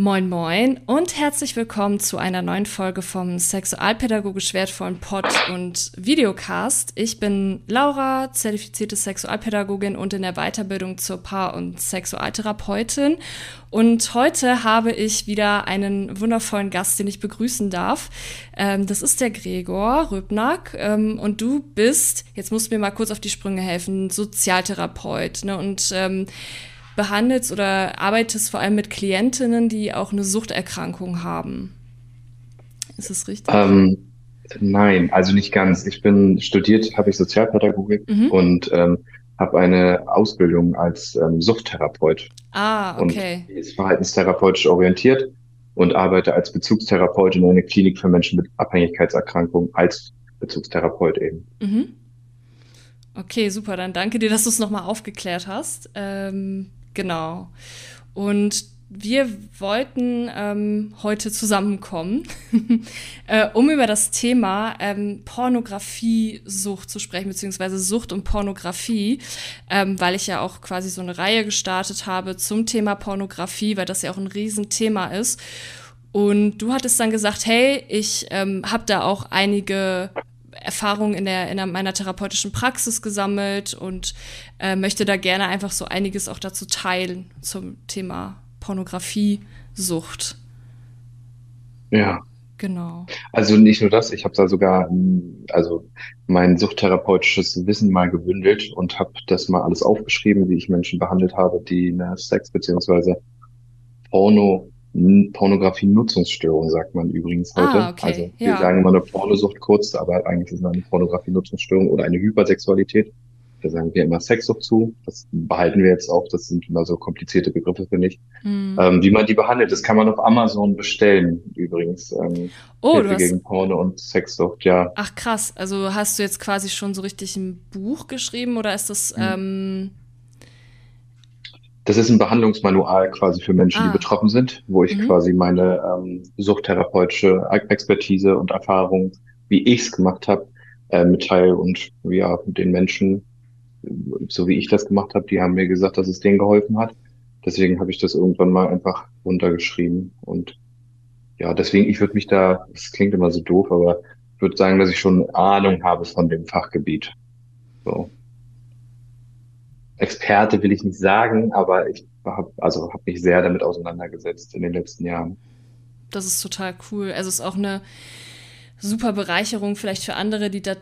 Moin Moin und herzlich willkommen zu einer neuen Folge vom sexualpädagogisch wertvollen Pod und Videocast. Ich bin Laura, zertifizierte Sexualpädagogin und in der Weiterbildung zur Paar- und Sexualtherapeutin. Und heute habe ich wieder einen wundervollen Gast, den ich begrüßen darf. Ähm, das ist der Gregor Rübnack ähm, und du bist, jetzt musst du mir mal kurz auf die Sprünge helfen, Sozialtherapeut. Ne? Und ähm, behandelst oder arbeitest vor allem mit Klientinnen, die auch eine Suchterkrankung haben. Ist das richtig? Ähm, nein, also nicht ganz. Ich bin studiert, habe ich Sozialpädagogik mhm. und ähm, habe eine Ausbildung als ähm, Suchttherapeut. Ah, okay. Und ist verhaltenstherapeutisch orientiert und arbeite als Bezugstherapeut in einer Klinik für Menschen mit Abhängigkeitserkrankungen als Bezugstherapeut eben. Mhm. Okay, super. Dann danke dir, dass du es nochmal aufgeklärt hast. Ähm, Genau. Und wir wollten ähm, heute zusammenkommen, äh, um über das Thema ähm, Pornografiesucht zu sprechen, beziehungsweise Sucht und Pornografie, ähm, weil ich ja auch quasi so eine Reihe gestartet habe zum Thema Pornografie, weil das ja auch ein Riesenthema ist. Und du hattest dann gesagt, hey, ich ähm, habe da auch einige Erfahrungen in, der, in meiner therapeutischen Praxis gesammelt und äh, möchte da gerne einfach so einiges auch dazu teilen zum Thema Pornografiesucht. Ja. Genau. Also nicht nur das, ich habe da sogar also mein suchttherapeutisches Wissen mal gebündelt und habe das mal alles aufgeschrieben, wie ich Menschen behandelt habe, die eine Sex- beziehungsweise Porno Pornografie-Nutzungsstörung, sagt man übrigens heute. Ah, okay. Also wir ja. sagen immer eine Pornosucht kurz, aber eigentlich ist es eine Pornografie-Nutzungsstörung oder eine Hypersexualität. Da sagen wir immer Sexsucht zu. Das behalten wir jetzt auch. Das sind immer so komplizierte Begriffe, finde ich. Mhm. Ähm, wie man die behandelt, das kann man auf Amazon bestellen, übrigens. Ähm, oh, Hilfe gegen Porno und Sexsucht, ja. Ach krass. Also hast du jetzt quasi schon so richtig ein Buch geschrieben oder ist das mhm. ähm, das ist ein Behandlungsmanual quasi für Menschen, ah. die betroffen sind, wo ich mhm. quasi meine ähm, suchttherapeutische Expertise und Erfahrung, wie ich es gemacht habe, äh, mitteile und ja, den Menschen, so wie ich das gemacht habe, die haben mir gesagt, dass es denen geholfen hat. Deswegen habe ich das irgendwann mal einfach runtergeschrieben und ja, deswegen, ich würde mich da, das klingt immer so doof, aber ich würde sagen, dass ich schon Ahnung habe von dem Fachgebiet. So. Experte will ich nicht sagen, aber ich habe also hab mich sehr damit auseinandergesetzt in den letzten Jahren. Das ist total cool. Also es ist auch eine super Bereicherung vielleicht für andere, die da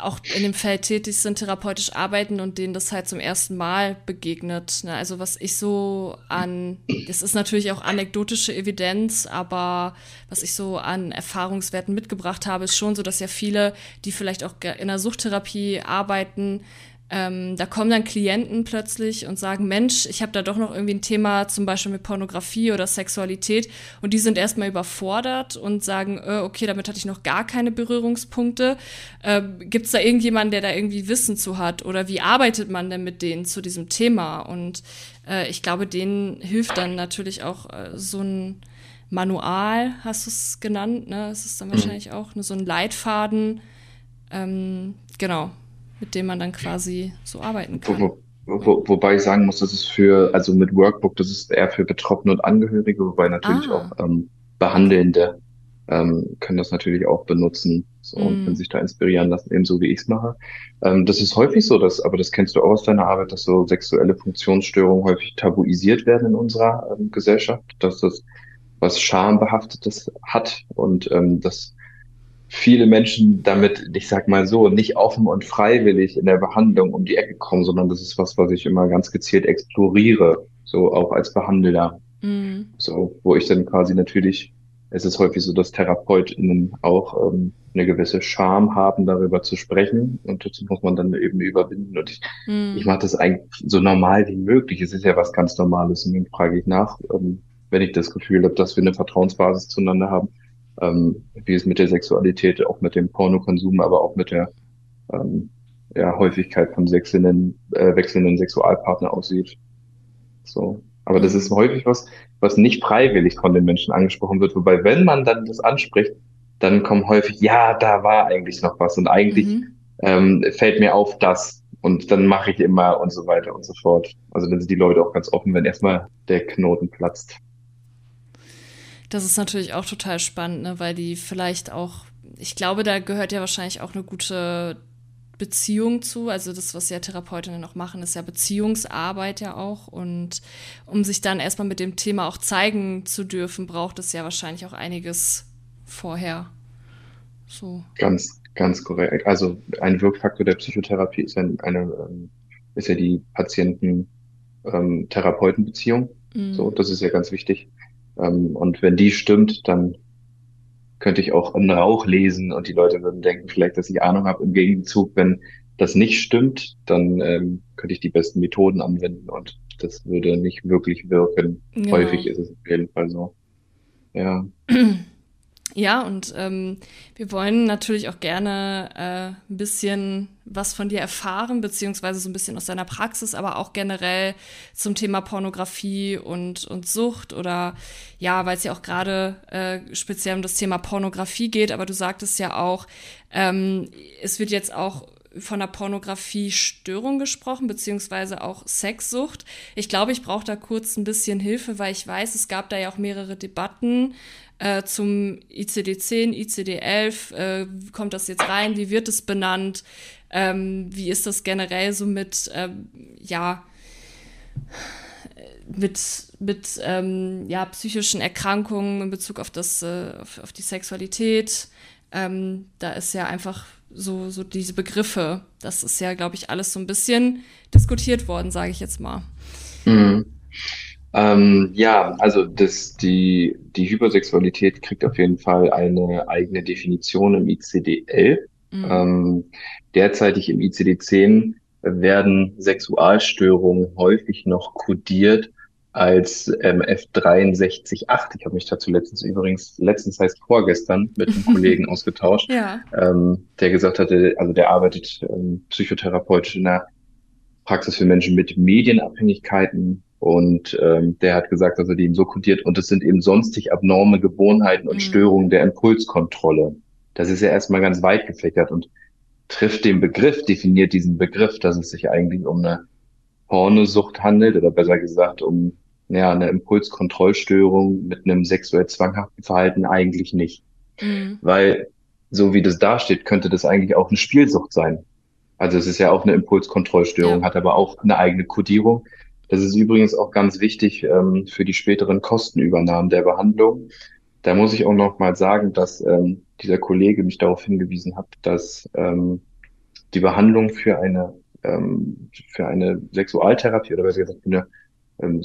auch in dem Feld tätig sind, therapeutisch arbeiten und denen das halt zum ersten Mal begegnet. Ne? Also was ich so an, das ist natürlich auch anekdotische Evidenz, aber was ich so an Erfahrungswerten mitgebracht habe, ist schon so, dass ja viele, die vielleicht auch in der Suchttherapie arbeiten, ähm, da kommen dann Klienten plötzlich und sagen, Mensch, ich habe da doch noch irgendwie ein Thema, zum Beispiel mit Pornografie oder Sexualität, und die sind erstmal überfordert und sagen, äh, okay, damit hatte ich noch gar keine Berührungspunkte. Äh, Gibt es da irgendjemanden, der da irgendwie Wissen zu hat? Oder wie arbeitet man denn mit denen zu diesem Thema? Und äh, ich glaube, denen hilft dann natürlich auch äh, so ein Manual, hast du es genannt, ne? Es ist dann mhm. wahrscheinlich auch ne, so ein Leitfaden. Ähm, genau, mit dem man dann quasi so arbeiten kann. Wo, wo, wobei ich sagen muss, das ist für, also mit Workbook, das ist eher für Betroffene und Angehörige, wobei natürlich ah. auch ähm, Behandelnde ähm, können das natürlich auch benutzen so, mm. und können sich da inspirieren lassen, ebenso wie ich es mache. Ähm, das ist häufig so, dass, aber das kennst du auch aus deiner Arbeit, dass so sexuelle Funktionsstörungen häufig tabuisiert werden in unserer ähm, Gesellschaft, dass das was Schambehaftetes hat und ähm, das viele Menschen damit, ich sag mal so, nicht offen und freiwillig in der Behandlung um die Ecke kommen, sondern das ist was, was ich immer ganz gezielt exploriere, so auch als Behandelnder. Mhm. So, wo ich dann quasi natürlich, es ist häufig so, dass TherapeutInnen auch ähm, eine gewisse Scham haben, darüber zu sprechen. Und das muss man dann eben überwinden. Und ich, mhm. ich mache das eigentlich so normal wie möglich. Es ist ja was ganz Normales. Und dann frage ich nach, ähm, wenn ich das Gefühl habe, dass wir eine Vertrauensbasis zueinander haben ähm, wie es mit der Sexualität, auch mit dem Pornokonsum, aber auch mit der ähm, ja, Häufigkeit von wechselnden, äh, wechselnden Sexualpartner aussieht. So. Aber das ist häufig was, was nicht freiwillig von den Menschen angesprochen wird. Wobei, wenn man dann das anspricht, dann kommen häufig, ja, da war eigentlich noch was und eigentlich mhm. ähm, fällt mir auf das und dann mache ich immer und so weiter und so fort. Also dann sind die Leute auch ganz offen, wenn erstmal der Knoten platzt. Das ist natürlich auch total spannend, ne? weil die vielleicht auch, ich glaube, da gehört ja wahrscheinlich auch eine gute Beziehung zu. Also das, was ja Therapeutinnen noch machen, ist ja Beziehungsarbeit ja auch. Und um sich dann erstmal mit dem Thema auch zeigen zu dürfen, braucht es ja wahrscheinlich auch einiges vorher. So. Ganz, ganz korrekt. Also ein Wirkfaktor der Psychotherapie ist ja eine, ähm, ist ja die Patienten-Therapeuten-Beziehung. Ähm, mhm. So, das ist ja ganz wichtig. Ähm, und wenn die stimmt, dann könnte ich auch einen Rauch lesen und die Leute würden denken vielleicht, dass ich Ahnung habe. Im Gegenzug, wenn das nicht stimmt, dann ähm, könnte ich die besten Methoden anwenden und das würde nicht wirklich wirken. Genau. Häufig ist es auf jeden Fall so. Ja. Ja, und ähm, wir wollen natürlich auch gerne äh, ein bisschen was von dir erfahren, beziehungsweise so ein bisschen aus deiner Praxis, aber auch generell zum Thema Pornografie und, und Sucht oder ja, weil es ja auch gerade äh, speziell um das Thema Pornografie geht, aber du sagtest ja auch, ähm, es wird jetzt auch von der Pornografiestörung gesprochen, beziehungsweise auch Sexsucht. Ich glaube, ich brauche da kurz ein bisschen Hilfe, weil ich weiß, es gab da ja auch mehrere Debatten äh, zum ICD-10, ICD-11, äh, kommt das jetzt rein, wie wird es benannt, ähm, wie ist das generell so mit, ähm, ja, mit, mit ähm, ja, psychischen Erkrankungen in Bezug auf, das, äh, auf, auf die Sexualität. Ähm, da ist ja einfach so, so diese Begriffe, das ist ja, glaube ich, alles so ein bisschen diskutiert worden, sage ich jetzt mal. Mhm. Ähm, ja, also das, die, die Hypersexualität kriegt auf jeden Fall eine eigene Definition im ICD-11. Mhm. Ähm, derzeitig im ICD-10 werden Sexualstörungen häufig noch kodiert als ähm, F638. Ich habe mich dazu letztens übrigens, letztens heißt vorgestern, mit einem Kollegen ausgetauscht, ja. ähm, der gesagt hatte, also der arbeitet ähm, psychotherapeutisch in der Praxis für Menschen mit Medienabhängigkeiten und ähm, der hat gesagt, dass er die eben so kodiert und es sind eben sonstig abnorme Gewohnheiten und mhm. Störungen der Impulskontrolle. Das ist ja erstmal ganz weit gefächert und trifft den Begriff, definiert diesen Begriff, dass es sich eigentlich um eine Pornosucht handelt oder besser gesagt um ja, eine Impulskontrollstörung mit einem sexuell zwanghaften Verhalten eigentlich nicht. Mhm. Weil so wie das dasteht, könnte das eigentlich auch eine Spielsucht sein. Also es ist ja auch eine Impulskontrollstörung, ja. hat aber auch eine eigene Kodierung. Das ist übrigens auch ganz wichtig ähm, für die späteren Kostenübernahmen der Behandlung. Da muss ich auch noch mal sagen, dass ähm, dieser Kollege mich darauf hingewiesen hat, dass ähm, die Behandlung für eine ähm, für eine Sexualtherapie oder besser gesagt für eine ähm,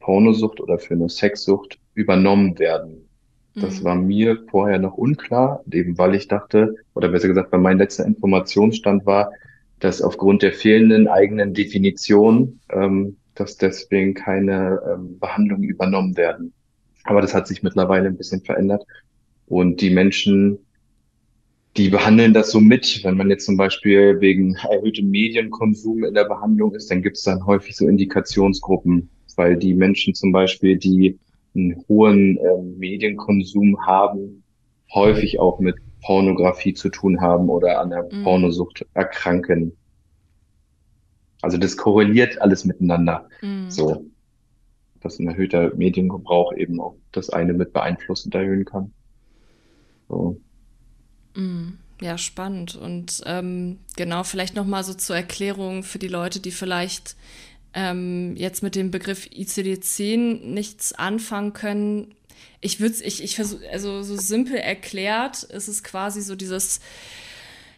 Pornosucht oder für eine Sexsucht übernommen werden. Das mhm. war mir vorher noch unklar, eben weil ich dachte, oder besser gesagt, weil mein letzter Informationsstand war, dass aufgrund der fehlenden eigenen Definition, ähm, dass deswegen keine ähm, Behandlungen übernommen werden. Aber das hat sich mittlerweile ein bisschen verändert. Und die Menschen, die behandeln das so mit. Wenn man jetzt zum Beispiel wegen erhöhtem Medienkonsum in der Behandlung ist, dann gibt es dann häufig so Indikationsgruppen, weil die Menschen zum Beispiel, die einen hohen äh, Medienkonsum haben, häufig auch mit Pornografie zu tun haben oder an der mhm. Pornosucht erkranken. Also das korreliert alles miteinander. Mhm. So. Dass ein erhöhter Mediengebrauch eben auch das eine mit beeinflussend erhöhen kann. So. Mhm. Ja, spannend. Und ähm, genau, vielleicht nochmal so zur Erklärung für die Leute, die vielleicht ähm, jetzt mit dem Begriff ICD-10 nichts anfangen können ich würde es, ich, ich versuche, also so simpel erklärt ist es quasi so dieses,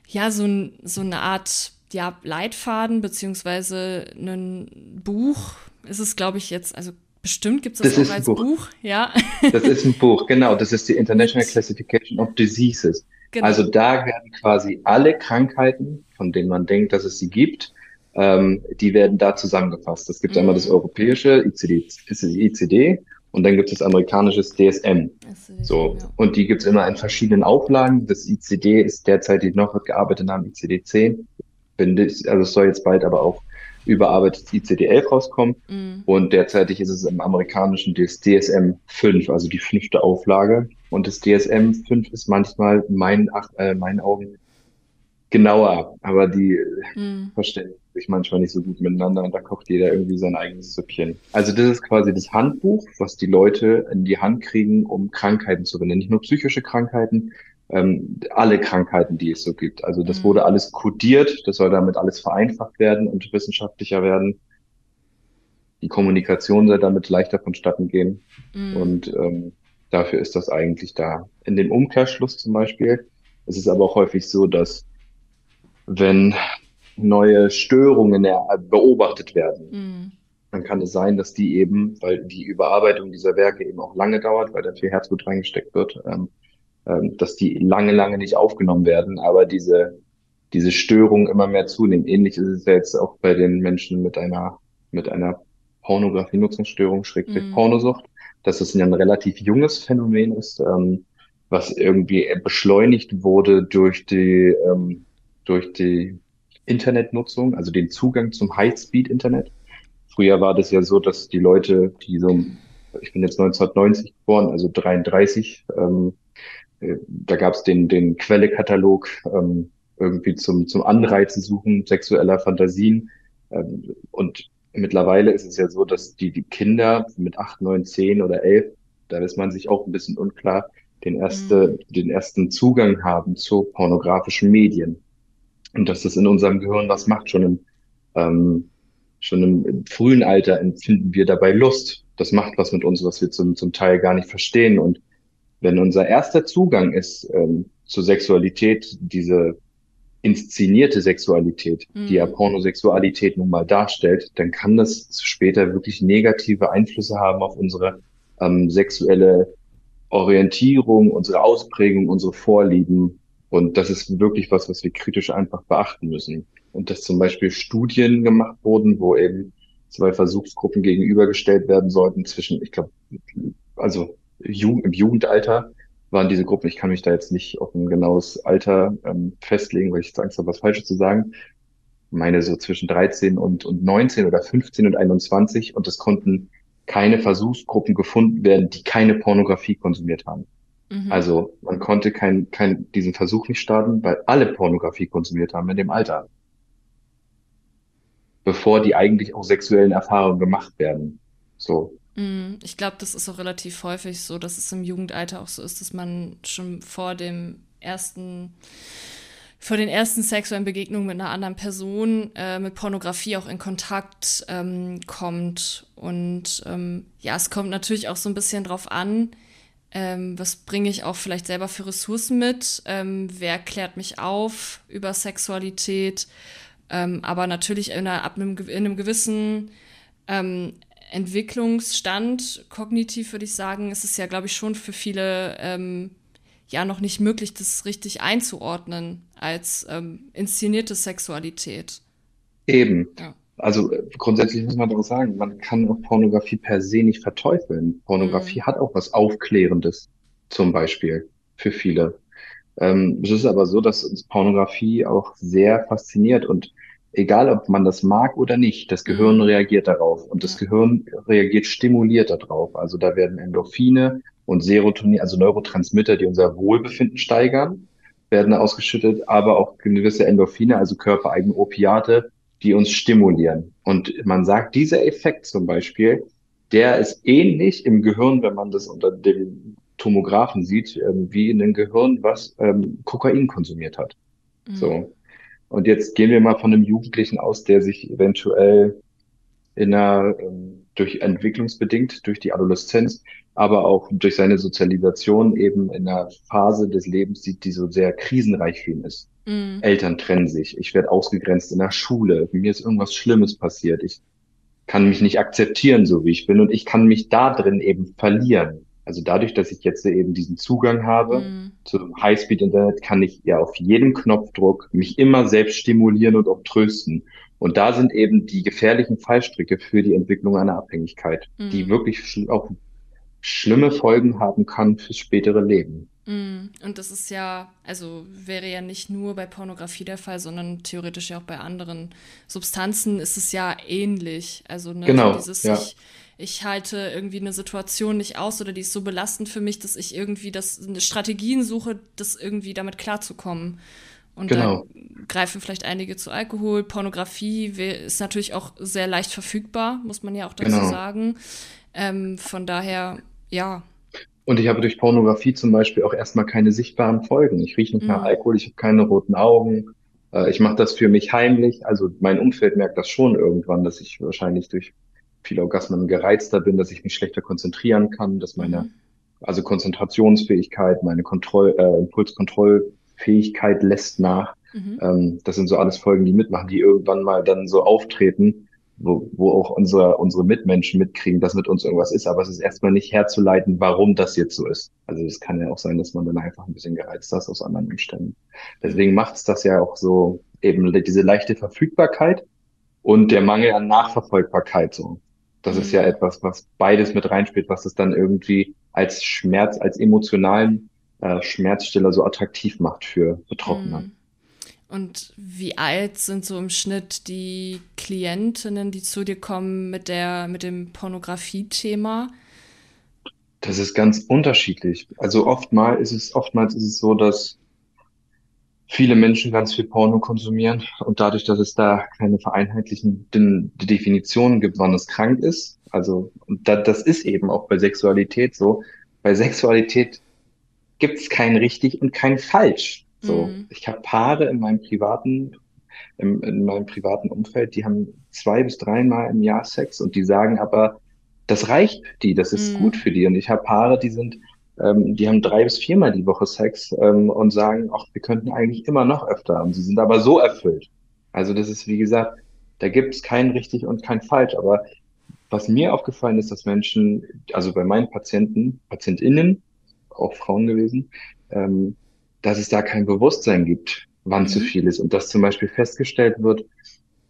ja, so, ein, so eine Art ja, Leitfaden beziehungsweise ein Buch. Ist es, glaube ich, jetzt, also bestimmt gibt es das, das auch als Buch. Buch. ja. Das ist ein Buch, genau. Das ist die International Classification of Diseases. Genau. Also da werden quasi alle Krankheiten, von denen man denkt, dass es sie gibt, ähm, die werden da zusammengefasst. Es gibt mhm. einmal das mhm. europäische ICD, ICD und dann gibt es das amerikanische DSM. Das so. Genau. Und die gibt es immer in verschiedenen Auflagen. Das ICD ist derzeit die noch gearbeitet haben, ICD-10 finde ich, also es soll jetzt bald aber auch überarbeitet ICD-11 rauskommen. Mhm. Und derzeitig ist es im amerikanischen DSM 5, also die fünfte Auflage. Und das DSM 5 ist manchmal meinen, äh, meinen Augen genauer, aber die mhm. verstehen sich manchmal nicht so gut miteinander und da kocht jeder irgendwie sein eigenes Süppchen. Also das ist quasi das Handbuch, was die Leute in die Hand kriegen, um Krankheiten zu benennen. Nicht nur psychische Krankheiten, ähm, alle Krankheiten, die es so gibt. Also das mhm. wurde alles kodiert, das soll damit alles vereinfacht werden und wissenschaftlicher werden. Die Kommunikation soll damit leichter vonstatten gehen. Mhm. Und ähm, dafür ist das eigentlich da. In dem Umkehrschluss zum Beispiel, es ist aber auch häufig so, dass wenn neue Störungen beobachtet werden, mhm. dann kann es sein, dass die eben, weil die Überarbeitung dieser Werke eben auch lange dauert, weil da viel Herzblut reingesteckt wird, ähm, ähm, dass die lange, lange nicht aufgenommen werden, aber diese, diese Störungen immer mehr zunehmen. Ähnlich ist es ja jetzt auch bei den Menschen mit einer, mit einer Pornografie-Nutzungsstörung, schrägstrich mhm. Pornosucht, dass es ein relativ junges Phänomen ist, ähm, was irgendwie beschleunigt wurde durch die, ähm, durch die Internetnutzung, also den Zugang zum High-Speed-Internet. Früher war das ja so, dass die Leute, die so, ich bin jetzt 1990 geboren, also 33, ähm, äh, da gab es den, den Quellekatalog ähm, irgendwie zum, zum Anreizen suchen sexueller Fantasien. Ähm, und mittlerweile ist es ja so, dass die, die Kinder mit acht, neun, zehn oder elf, da ist man sich auch ein bisschen unklar, den, erste, mhm. den ersten Zugang haben zu pornografischen Medien. Und dass das in unserem Gehirn was macht, schon im, ähm, schon im frühen Alter empfinden wir dabei Lust. Das macht was mit uns, was wir zum, zum Teil gar nicht verstehen. Und wenn unser erster Zugang ist ähm, zur Sexualität, diese inszenierte Sexualität, mhm. die ja. Pornosexualität nun mal darstellt, dann kann das später wirklich negative Einflüsse haben auf unsere ähm, sexuelle Orientierung, unsere Ausprägung, unsere Vorlieben. Und das ist wirklich was, was wir kritisch einfach beachten müssen. Und dass zum Beispiel Studien gemacht wurden, wo eben zwei Versuchsgruppen gegenübergestellt werden sollten zwischen, ich glaube, also Jugend, im Jugendalter waren diese Gruppen, ich kann mich da jetzt nicht auf ein genaues Alter ähm, festlegen, weil ich jetzt Angst habe, was Falsches zu sagen. meine so zwischen 13 und, und 19 oder 15 und 21 und es konnten keine Versuchsgruppen gefunden werden, die keine Pornografie konsumiert haben. Mhm. Also man konnte kein, kein, diesen Versuch nicht starten, weil alle Pornografie konsumiert haben in dem Alter. Bevor die eigentlich auch sexuellen Erfahrungen gemacht werden. So. Mhm. Ich glaube, das ist auch relativ häufig so, dass es im Jugendalter auch so ist, dass man schon vor dem ersten vor den ersten sexuellen Begegnungen mit einer anderen Person äh, mit Pornografie auch in Kontakt ähm, kommt. Und ähm, ja, es kommt natürlich auch so ein bisschen drauf an, ähm, was bringe ich auch vielleicht selber für Ressourcen mit, ähm, wer klärt mich auf über Sexualität, ähm, aber natürlich in, einer, ab einem, in einem gewissen ähm, Entwicklungsstand, kognitiv würde ich sagen, ist es ja, glaube ich, schon für viele ja noch nicht möglich, das richtig einzuordnen als ähm, inszenierte Sexualität. Eben. Ja. Also äh, grundsätzlich muss man doch sagen, man kann auch Pornografie per se nicht verteufeln. Pornografie mhm. hat auch was Aufklärendes, zum Beispiel, für viele. Ähm, es ist aber so, dass uns Pornografie auch sehr fasziniert und egal ob man das mag oder nicht, das Gehirn mhm. reagiert darauf und das Gehirn reagiert stimuliert darauf. Also da werden Endorphine und Serotonin, also Neurotransmitter, die unser Wohlbefinden steigern, werden ausgeschüttet, aber auch gewisse Endorphine, also körpereigene Opiate, die uns stimulieren. Und man sagt, dieser Effekt zum Beispiel, der ist ähnlich im Gehirn, wenn man das unter dem Tomographen sieht, ähm, wie in dem Gehirn, was ähm, Kokain konsumiert hat. Mhm. So. Und jetzt gehen wir mal von einem Jugendlichen aus, der sich eventuell in einer, ähm, durch entwicklungsbedingt, durch die Adoleszenz, aber auch durch seine Sozialisation eben in einer Phase des Lebens sieht, die so sehr krisenreich für ihn ist. Mhm. Eltern trennen sich, ich werde ausgegrenzt in der Schule, mir ist irgendwas Schlimmes passiert, ich kann mich nicht akzeptieren, so wie ich bin, und ich kann mich da drin eben verlieren. Also dadurch, dass ich jetzt eben diesen Zugang habe mhm. zum Highspeed-Internet, kann ich ja auf jedem Knopfdruck mich immer selbst stimulieren und auch trösten. Und da sind eben die gefährlichen Fallstricke für die Entwicklung einer Abhängigkeit, mhm. die wirklich auch schlimme Folgen haben kann fürs spätere Leben. Mm, und das ist ja, also wäre ja nicht nur bei Pornografie der Fall, sondern theoretisch ja auch bei anderen Substanzen ist es ja ähnlich. Also ne, genau, dieses, ja. ich, ich halte irgendwie eine Situation nicht aus oder die ist so belastend für mich, dass ich irgendwie das, Strategien suche, das irgendwie damit klarzukommen. Und genau. da greifen vielleicht einige zu Alkohol. Pornografie ist natürlich auch sehr leicht verfügbar, muss man ja auch dazu genau. sagen. Ähm, von daher, ja. Und ich habe durch Pornografie zum Beispiel auch erstmal keine sichtbaren Folgen. Ich rieche nicht nach mhm. Alkohol, ich habe keine roten Augen. Äh, ich mache das für mich heimlich. Also mein Umfeld merkt das schon irgendwann, dass ich wahrscheinlich durch viele Orgasmen gereizter bin, dass ich mich schlechter konzentrieren kann, dass meine mhm. also Konzentrationsfähigkeit, meine Kontroll, äh, Impulskontrollfähigkeit lässt nach. Mhm. Ähm, das sind so alles Folgen, die mitmachen, die irgendwann mal dann so auftreten, wo, wo auch unsere, unsere Mitmenschen mitkriegen, dass mit uns irgendwas ist, aber es ist erstmal nicht herzuleiten, warum das jetzt so ist. Also es kann ja auch sein, dass man dann einfach ein bisschen gereizt ist aus anderen Umständen. Deswegen macht es das ja auch so eben diese leichte Verfügbarkeit und der Mangel an Nachverfolgbarkeit so. Das ist ja mhm. etwas, was beides mit reinspielt, was es dann irgendwie als Schmerz, als emotionalen äh, Schmerzstiller so attraktiv macht für Betroffene. Mhm. Und wie alt sind so im Schnitt die Klientinnen, die zu dir kommen mit der, mit dem Pornografie-Thema? Das ist ganz unterschiedlich. Also oftmals ist es, oftmals ist es so, dass viele Menschen ganz viel Porno konsumieren und dadurch, dass es da keine vereinheitlichen Definitionen gibt, wann es krank ist. Also, und da, das ist eben auch bei Sexualität so. Bei Sexualität gibt es kein richtig und kein falsch. So, mhm. ich habe Paare in meinem privaten, im, in meinem privaten Umfeld, die haben zwei bis dreimal im Jahr Sex und die sagen aber, das reicht für die, das ist mhm. gut für die. Und ich habe Paare, die sind, ähm, die haben drei bis viermal die Woche Sex ähm, und sagen, ach, wir könnten eigentlich immer noch öfter. Und sie sind aber so erfüllt. Also das ist, wie gesagt, da gibt es kein richtig und kein falsch. Aber was mir aufgefallen ist, dass Menschen, also bei meinen Patienten, PatientInnen, auch Frauen gewesen, ähm, dass es da kein Bewusstsein gibt, wann mhm. zu viel ist. Und dass zum Beispiel festgestellt wird,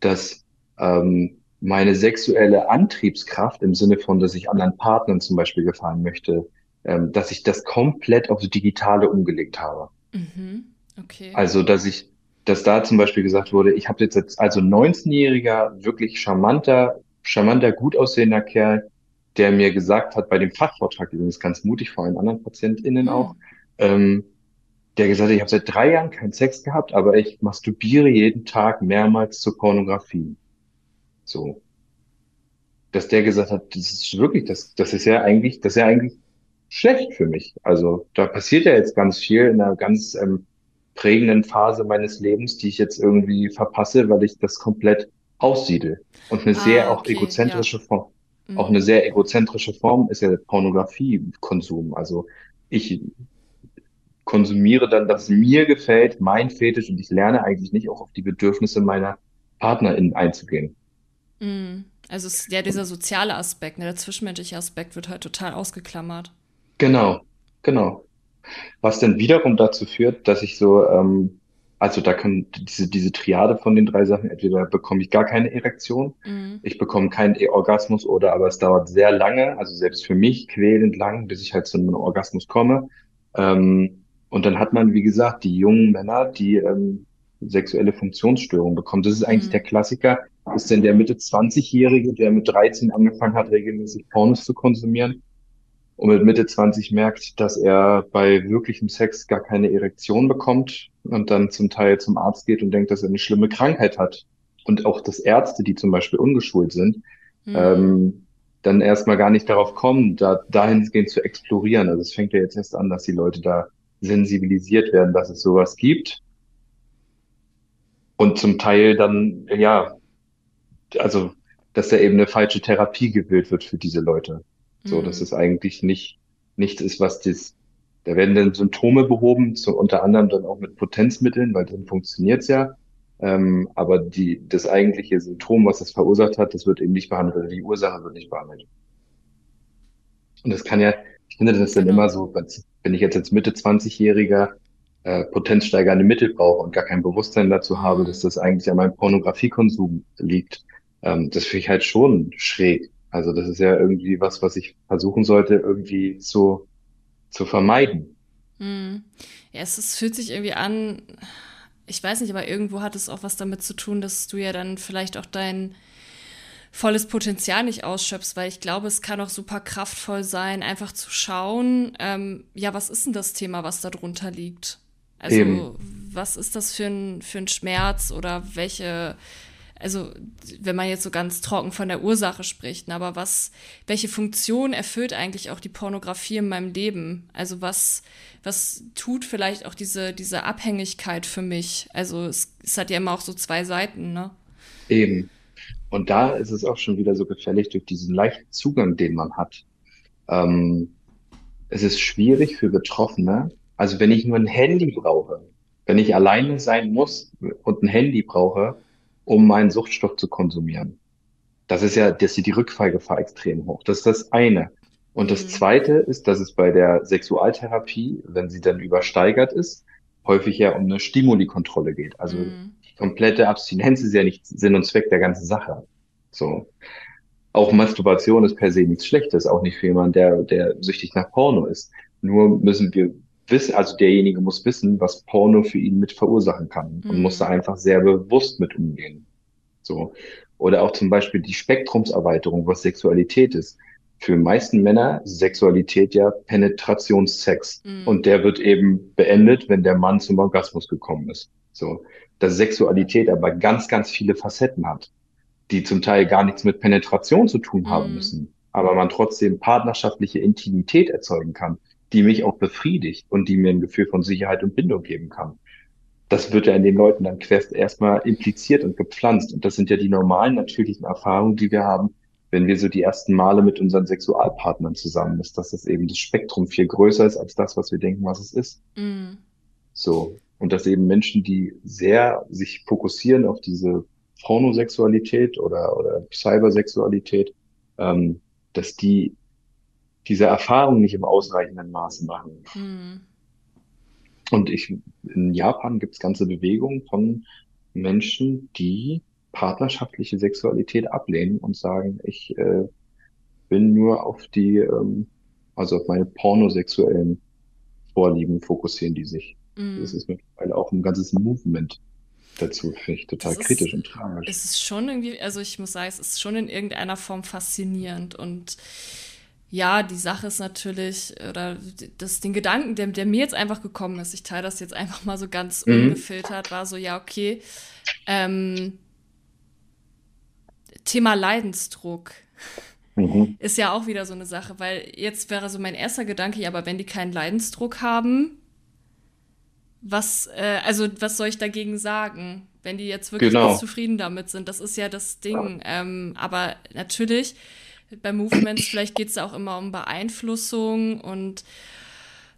dass ähm, meine sexuelle Antriebskraft im Sinne von, dass ich anderen Partnern zum Beispiel gefallen möchte, ähm, dass ich das komplett aufs Digitale umgelegt habe. Mhm. Okay. Also, dass ich, dass da zum Beispiel gesagt wurde, ich habe jetzt als also 19-jähriger, wirklich charmanter, charmanter, gut aussehender Kerl, der mir gesagt hat, bei dem Fachvortrag übrigens ganz mutig vor allen anderen PatientInnen mhm. auch, ähm, der gesagt hat, ich habe seit drei Jahren keinen Sex gehabt, aber ich masturbiere jeden Tag mehrmals zur Pornografie. So. Dass der gesagt hat, das ist wirklich, das, das ist ja eigentlich, das ist ja eigentlich schlecht für mich. Also da passiert ja jetzt ganz viel in einer ganz ähm, prägenden Phase meines Lebens, die ich jetzt irgendwie verpasse, weil ich das komplett aussiedel. Und eine ah, sehr auch egozentrische ja. Form, mhm. auch eine sehr egozentrische Form ist ja Pornografiekonsum. Also ich konsumiere dann, das mir gefällt, mein Fetisch und ich lerne eigentlich nicht auch auf die Bedürfnisse meiner PartnerInnen einzugehen. Mm. Also es, ja, dieser soziale Aspekt, ne, der zwischenmenschliche Aspekt wird halt total ausgeklammert. Genau, genau. Was dann wiederum dazu führt, dass ich so, ähm, also da kann diese, diese Triade von den drei Sachen, entweder bekomme ich gar keine Erektion, mhm. ich bekomme keinen Orgasmus oder aber es dauert sehr lange, also selbst für mich quälend lang, bis ich halt zu einem Orgasmus komme. Ähm, und dann hat man, wie gesagt, die jungen Männer, die ähm, sexuelle Funktionsstörungen bekommen. Das ist eigentlich mhm. der Klassiker. Ist denn der Mitte 20-Jährige, der mit 13 angefangen hat, regelmäßig Pornos zu konsumieren und mit Mitte 20 merkt, dass er bei wirklichem Sex gar keine Erektion bekommt und dann zum Teil zum Arzt geht und denkt, dass er eine schlimme Krankheit hat. Und auch dass Ärzte, die zum Beispiel ungeschult sind, mhm. ähm, dann erstmal gar nicht darauf kommen, da dahingehend zu explorieren. Also es fängt ja jetzt erst an, dass die Leute da sensibilisiert werden, dass es sowas gibt. Und zum Teil dann, ja, also, dass da eben eine falsche Therapie gewählt wird für diese Leute. So, mhm. dass es eigentlich nicht, nichts ist, was das, da werden dann Symptome behoben, so unter anderem dann auch mit Potenzmitteln, weil dann funktioniert's ja. Ähm, aber die, das eigentliche Symptom, was es verursacht hat, das wird eben nicht behandelt oder die Ursache wird nicht behandelt. Und das kann ja, ich finde das dann genau. immer so, wenn ich jetzt als Mitte 20-Jähriger äh, potenzsteigernde Mittel brauche und gar kein Bewusstsein dazu habe, mhm. dass das eigentlich an meinem Pornografiekonsum liegt, ähm, das finde ich halt schon schräg. Also das ist ja irgendwie was, was ich versuchen sollte, irgendwie zu, zu vermeiden. Mhm. Ja, es ist, fühlt sich irgendwie an, ich weiß nicht, aber irgendwo hat es auch was damit zu tun, dass du ja dann vielleicht auch dein volles Potenzial nicht ausschöpfst, weil ich glaube, es kann auch super kraftvoll sein, einfach zu schauen, ähm, ja, was ist denn das Thema, was da drunter liegt? Also, Eben. was ist das für ein, für ein Schmerz oder welche, also wenn man jetzt so ganz trocken von der Ursache spricht, ne, aber was, welche Funktion erfüllt eigentlich auch die Pornografie in meinem Leben? Also was, was tut vielleicht auch diese, diese Abhängigkeit für mich? Also es, es hat ja immer auch so zwei Seiten, ne? Eben. Und da ist es auch schon wieder so gefährlich durch diesen leichten Zugang, den man hat. Ähm, es ist schwierig für Betroffene. Also wenn ich nur ein Handy brauche, wenn ich alleine sein muss und ein Handy brauche, um meinen Suchtstoff zu konsumieren. Das ist ja, das ist die Rückfallgefahr extrem hoch. Das ist das eine. Und das mhm. zweite ist, dass es bei der Sexualtherapie, wenn sie dann übersteigert ist, häufig ja um eine Stimulikontrolle geht. Also mhm. die komplette Abstinenz ist ja nicht Sinn und Zweck der ganzen Sache. So. Auch Masturbation ist per se nichts Schlechtes, auch nicht für jemanden, der, der süchtig nach Porno ist. Nur müssen wir wissen, also derjenige muss wissen, was Porno für ihn mit verursachen kann und muss da mhm. einfach sehr bewusst mit umgehen. So. Oder auch zum Beispiel die Spektrumserweiterung, was Sexualität ist. Für meisten Männer ist Sexualität ja Penetrationssex. Mhm. Und der wird eben beendet, wenn der Mann zum Orgasmus gekommen ist. So. Dass Sexualität aber ganz, ganz viele Facetten hat, die zum Teil gar nichts mit Penetration zu tun haben mhm. müssen. Aber man trotzdem partnerschaftliche Intimität erzeugen kann die mich auch befriedigt und die mir ein Gefühl von Sicherheit und Bindung geben kann. Das wird ja in den Leuten dann quest erstmal impliziert und gepflanzt. Und das sind ja die normalen, natürlichen Erfahrungen, die wir haben, wenn wir so die ersten Male mit unseren Sexualpartnern zusammen ist, dass das eben das Spektrum viel größer ist als das, was wir denken, was es ist. Mm. So. Und dass eben Menschen, die sehr sich fokussieren auf diese Pornosexualität oder, oder Cybersexualität, ähm, dass die diese Erfahrung nicht im ausreichenden Maße machen. Mhm. Und ich, in Japan gibt es ganze Bewegungen von Menschen, die partnerschaftliche Sexualität ablehnen und sagen, ich äh, bin nur auf die, ähm, also auf meine pornosexuellen Vorlieben fokussieren die sich. Mm. Das ist mittlerweile auch ein ganzes Movement dazu, finde ich total das kritisch ist, und tragisch. Es ist schon irgendwie, also ich muss sagen, es ist schon in irgendeiner Form faszinierend und ja, die Sache ist natürlich, oder das, den Gedanken, der, der mir jetzt einfach gekommen ist, ich teile das jetzt einfach mal so ganz mhm. ungefiltert, war so, ja, okay, ähm, Thema Leidensdruck. Mhm. Ist ja auch wieder so eine Sache, weil jetzt wäre so mein erster Gedanke, ja, aber wenn die keinen Leidensdruck haben, was, äh, also was soll ich dagegen sagen, wenn die jetzt wirklich genau. zufrieden damit sind? Das ist ja das Ding. Ähm, aber natürlich bei Movements, vielleicht geht es auch immer um Beeinflussung und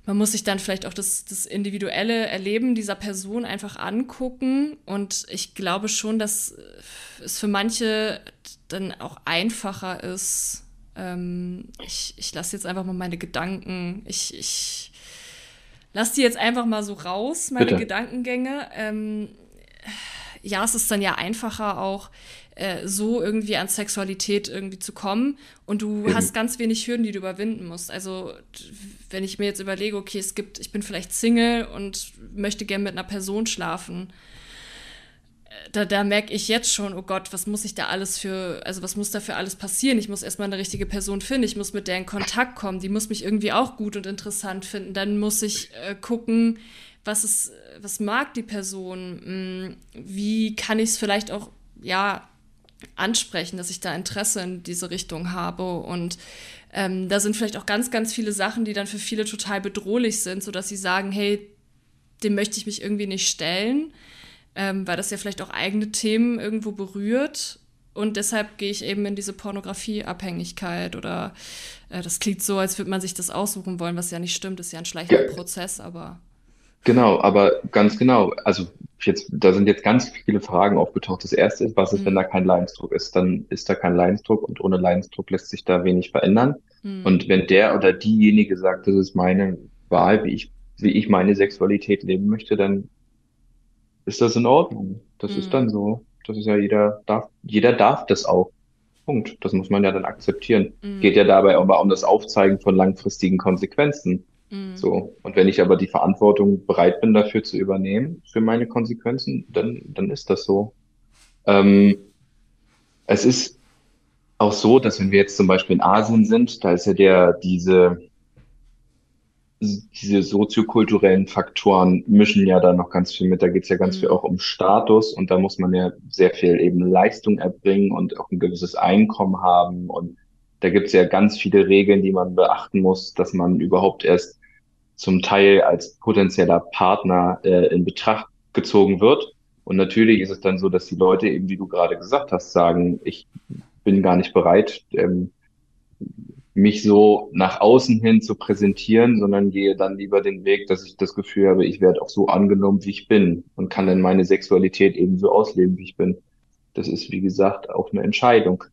man muss sich dann vielleicht auch das, das individuelle Erleben dieser Person einfach angucken. Und ich glaube schon, dass es für manche dann auch einfacher ist. Ähm, ich ich lasse jetzt einfach mal meine Gedanken, ich, ich lasse die jetzt einfach mal so raus, meine Bitte. Gedankengänge. Ähm, ja, es ist dann ja einfacher auch äh, so irgendwie an Sexualität irgendwie zu kommen und du mhm. hast ganz wenig Hürden, die du überwinden musst. Also wenn ich mir jetzt überlege, okay, es gibt, ich bin vielleicht Single und möchte gerne mit einer Person schlafen, äh, da, da merke ich jetzt schon, oh Gott, was muss ich da alles für, also was muss da für alles passieren? Ich muss erstmal eine richtige Person finden, ich muss mit der in Kontakt kommen, die muss mich irgendwie auch gut und interessant finden. Dann muss ich äh, gucken, was ist, was mag die Person, hm, wie kann ich es vielleicht auch, ja, ansprechen, dass ich da Interesse in diese Richtung habe. Und ähm, da sind vielleicht auch ganz, ganz viele Sachen, die dann für viele total bedrohlich sind, sodass sie sagen, hey, dem möchte ich mich irgendwie nicht stellen, ähm, weil das ja vielleicht auch eigene Themen irgendwo berührt. Und deshalb gehe ich eben in diese Pornografieabhängigkeit oder äh, das klingt so, als würde man sich das aussuchen wollen, was ja nicht stimmt, ist ja ein schleichender ja. Prozess, aber. Genau, aber ganz genau. Also jetzt, da sind jetzt ganz viele Fragen aufgetaucht. Das erste ist, was ist, wenn mhm. da kein Leidensdruck ist? Dann ist da kein Leidensdruck und ohne Leidensdruck lässt sich da wenig verändern. Mhm. Und wenn der oder diejenige sagt, das ist meine Wahl, wie ich, wie ich meine Sexualität leben möchte, dann ist das in Ordnung. Das mhm. ist dann so. Das ist ja jeder darf, jeder darf das auch. Punkt. Das muss man ja dann akzeptieren. Mhm. Geht ja dabei aber um das Aufzeigen von langfristigen Konsequenzen. Mhm. So. Und wenn ich aber die Verantwortung bereit bin, dafür zu übernehmen, für meine Konsequenzen, dann, dann ist das so. Ähm, es ist auch so, dass wenn wir jetzt zum Beispiel in Asien sind, da ist ja der, diese, diese soziokulturellen Faktoren mischen ja da noch ganz viel mit. Da geht's ja ganz mhm. viel auch um Status und da muss man ja sehr viel eben Leistung erbringen und auch ein gewisses Einkommen haben. Und da gibt's ja ganz viele Regeln, die man beachten muss, dass man überhaupt erst zum Teil als potenzieller Partner äh, in Betracht gezogen wird. Und natürlich ist es dann so, dass die Leute eben, wie du gerade gesagt hast, sagen, ich bin gar nicht bereit, ähm, mich so nach außen hin zu präsentieren, sondern gehe dann lieber den Weg, dass ich das Gefühl habe, ich werde auch so angenommen, wie ich bin und kann dann meine Sexualität eben so ausleben, wie ich bin. Das ist, wie gesagt, auch eine Entscheidung.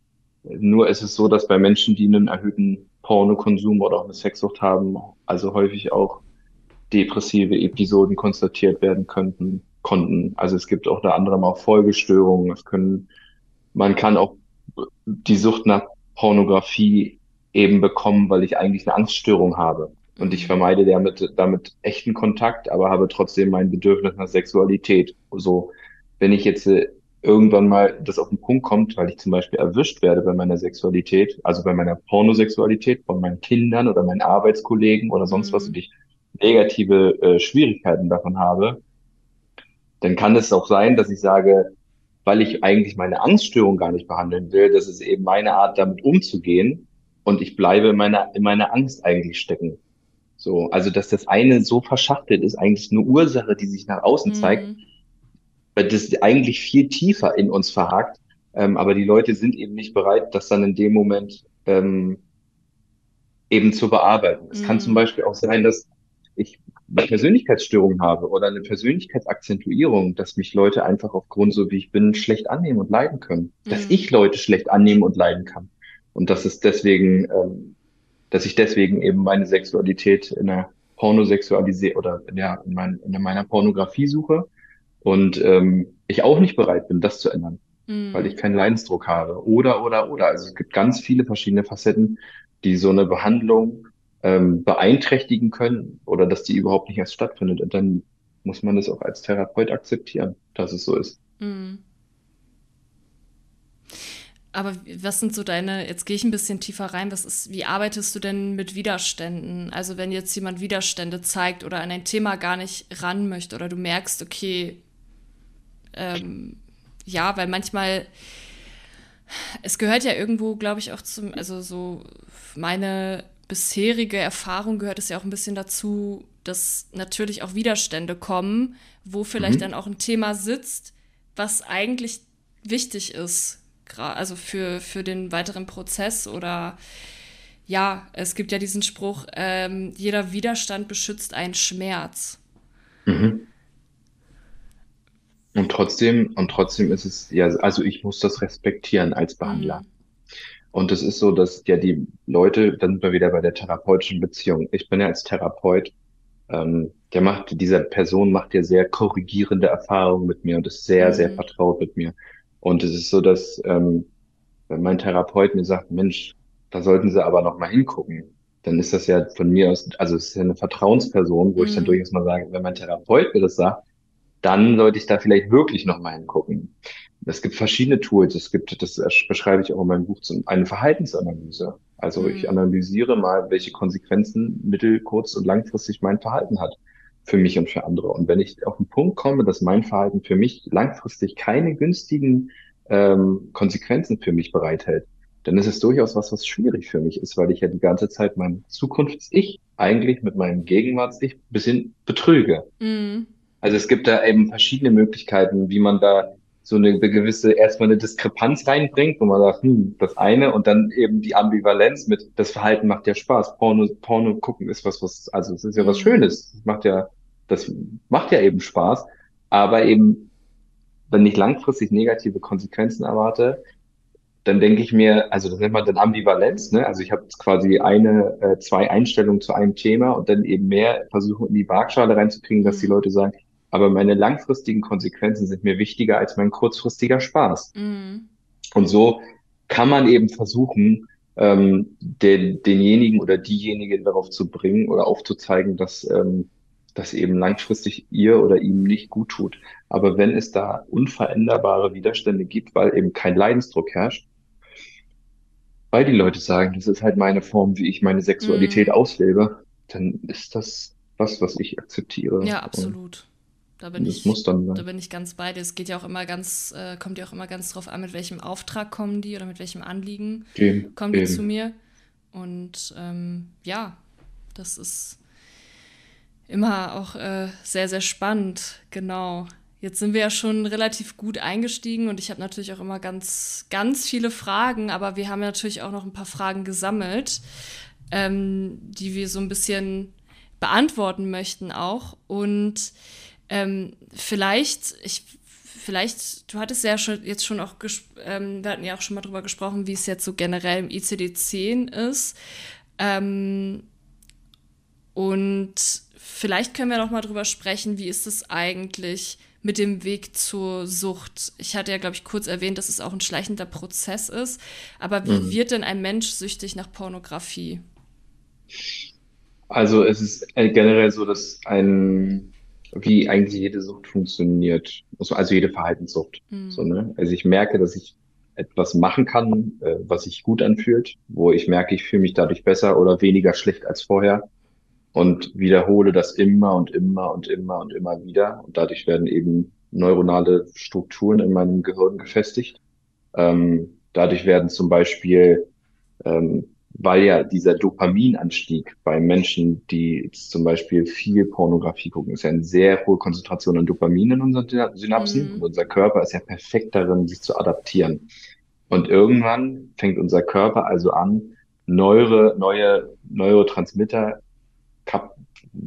Nur ist es so, dass bei Menschen, die einen erhöhten Pornokonsum oder auch eine Sexsucht haben, also häufig auch depressive Episoden konstatiert werden könnten, konnten. Also es gibt auch unter anderem auch Folgestörungen. Es können, man kann auch die Sucht nach Pornografie eben bekommen, weil ich eigentlich eine Angststörung habe. Und ich mhm. vermeide damit, damit echten Kontakt, aber habe trotzdem mein Bedürfnis nach Sexualität. So, wenn ich jetzt äh, irgendwann mal das auf den Punkt kommt, weil ich zum Beispiel erwischt werde bei meiner Sexualität, also bei meiner Pornosexualität von meinen Kindern oder meinen Arbeitskollegen oder sonst mhm. was und ich negative äh, Schwierigkeiten davon habe, dann kann es auch sein, dass ich sage, weil ich eigentlich meine Angststörung gar nicht behandeln will, das ist eben meine Art, damit umzugehen, und ich bleibe in meiner, in meiner Angst eigentlich stecken. So, also dass das eine so verschachtelt ist, eigentlich eine Ursache, die sich nach außen mhm. zeigt, weil das eigentlich viel tiefer in uns verhakt. Ähm, aber die Leute sind eben nicht bereit, das dann in dem Moment ähm, eben zu bearbeiten. Es mhm. kann zum mhm. Beispiel auch sein, dass ich eine Persönlichkeitsstörung habe oder eine Persönlichkeitsakzentuierung, dass mich Leute einfach aufgrund so wie ich bin schlecht annehmen und leiden können. Mhm. Dass ich Leute schlecht annehmen und leiden kann. Und das ist deswegen, ähm, dass ich deswegen eben meine Sexualität in der Pornosexualität oder ja, in, mein, in meiner Pornografie suche und ähm, ich auch nicht bereit bin, das zu ändern, mhm. weil ich keinen Leidensdruck habe. Oder, oder, oder. Also es gibt ganz viele verschiedene Facetten, die so eine Behandlung ähm, beeinträchtigen können oder dass die überhaupt nicht erst stattfindet. Und dann muss man das auch als Therapeut akzeptieren, dass es so ist. Mhm. Aber was sind so deine, jetzt gehe ich ein bisschen tiefer rein, was ist, wie arbeitest du denn mit Widerständen? Also wenn jetzt jemand Widerstände zeigt oder an ein Thema gar nicht ran möchte oder du merkst, okay, ähm, ja, weil manchmal, es gehört ja irgendwo, glaube ich, auch zum, also so meine bisherige Erfahrung gehört es ja auch ein bisschen dazu, dass natürlich auch Widerstände kommen, wo vielleicht mhm. dann auch ein Thema sitzt, was eigentlich wichtig ist also für, für den weiteren Prozess oder ja, es gibt ja diesen Spruch, ähm, jeder Widerstand beschützt einen Schmerz. Mhm. Und trotzdem, und trotzdem ist es, ja, also ich muss das respektieren als Behandler. Mhm. Und es ist so, dass ja die Leute, dann sind wir wieder bei der therapeutischen Beziehung. Ich bin ja als Therapeut, ähm, der macht, dieser Person macht ja sehr korrigierende Erfahrungen mit mir und ist sehr, mhm. sehr vertraut mit mir. Und es ist so, dass ähm, wenn mein Therapeut mir sagt, Mensch, da sollten Sie aber noch mal hingucken, dann ist das ja von mir aus, also es ist ja eine Vertrauensperson, wo mhm. ich dann mhm. durchaus mal sage, wenn mein Therapeut mir das sagt, dann sollte ich da vielleicht wirklich noch mal hingucken. Es gibt verschiedene Tools. Es gibt, das beschreibe ich auch in meinem Buch, eine Verhaltensanalyse. Also mhm. ich analysiere mal, welche Konsequenzen mittel-, kurz- und langfristig mein Verhalten hat für mich und für andere. Und wenn ich auf den Punkt komme, dass mein Verhalten für mich langfristig keine günstigen ähm, Konsequenzen für mich bereithält, dann ist es durchaus was, was schwierig für mich ist, weil ich ja die ganze Zeit mein Zukunfts-Ich eigentlich mit meinem Gegenwarts-Ich bisschen betrüge. Mhm. Also es gibt da eben verschiedene Möglichkeiten, wie man da so eine gewisse, erstmal eine Diskrepanz reinbringt, wo man sagt, hm, das eine und dann eben die Ambivalenz mit, das Verhalten macht ja Spaß. Porno, Porno gucken ist was, was, also es ist ja was mhm. Schönes. Das macht ja, das macht ja eben Spaß. Aber eben, wenn ich langfristig negative Konsequenzen erwarte, dann denke ich mir, also das nennt man dann Ambivalenz, ne? Also ich habe quasi eine, äh, zwei Einstellungen zu einem Thema und dann eben mehr versuchen in die Waagschale reinzukriegen, dass die mhm. Leute sagen, aber meine langfristigen Konsequenzen sind mir wichtiger als mein kurzfristiger Spaß. Mhm. Und so kann man eben versuchen, ähm, den, denjenigen oder diejenigen darauf zu bringen oder aufzuzeigen, dass ähm, das eben langfristig ihr oder ihm nicht gut tut. Aber wenn es da unveränderbare Widerstände gibt, weil eben kein Leidensdruck herrscht, weil die Leute sagen, das ist halt meine Form, wie ich meine Sexualität mhm. auslebe, dann ist das was, was ich akzeptiere. Ja, Und absolut. Da bin das ich, muss dann da bin ich ganz bei dir. Es geht ja auch immer ganz, äh, kommt ja auch immer ganz drauf an, mit welchem Auftrag kommen die oder mit welchem Anliegen Eben, kommen die zu mir. Und ähm, ja, das ist immer auch äh, sehr, sehr spannend. Genau. Jetzt sind wir ja schon relativ gut eingestiegen und ich habe natürlich auch immer ganz, ganz viele Fragen, aber wir haben ja natürlich auch noch ein paar Fragen gesammelt, ähm, die wir so ein bisschen beantworten möchten auch. Und ähm, vielleicht, ich, vielleicht, du hattest ja schon, jetzt schon auch, ähm, wir hatten ja auch schon mal drüber gesprochen, wie es jetzt so generell im ICD-10 ist. Ähm, und vielleicht können wir noch mal drüber sprechen, wie ist es eigentlich mit dem Weg zur Sucht? Ich hatte ja, glaube ich, kurz erwähnt, dass es auch ein schleichender Prozess ist. Aber wie Mhm. wird denn ein Mensch süchtig nach Pornografie? Also es ist äh, generell so, dass ein, wie eigentlich jede Sucht funktioniert, also also jede Verhaltenssucht. So, Hm. ne? Also ich merke, dass ich etwas machen kann, äh, was sich gut anfühlt, wo ich merke, ich fühle mich dadurch besser oder weniger schlecht als vorher und wiederhole das immer und immer und immer und immer wieder. Und dadurch werden eben neuronale Strukturen in meinem Gehirn gefestigt. Ähm, dadurch werden zum Beispiel ähm, weil ja dieser Dopaminanstieg bei Menschen, die zum Beispiel viel Pornografie gucken, ist ja eine sehr hohe Konzentration an Dopamin in unseren Syna- Synapsen und Hm. unser Körper ist ja perfekt darin, sich zu adaptieren. Und irgendwann fängt unser Körper also an, neue, neue Neurotransmitter Kap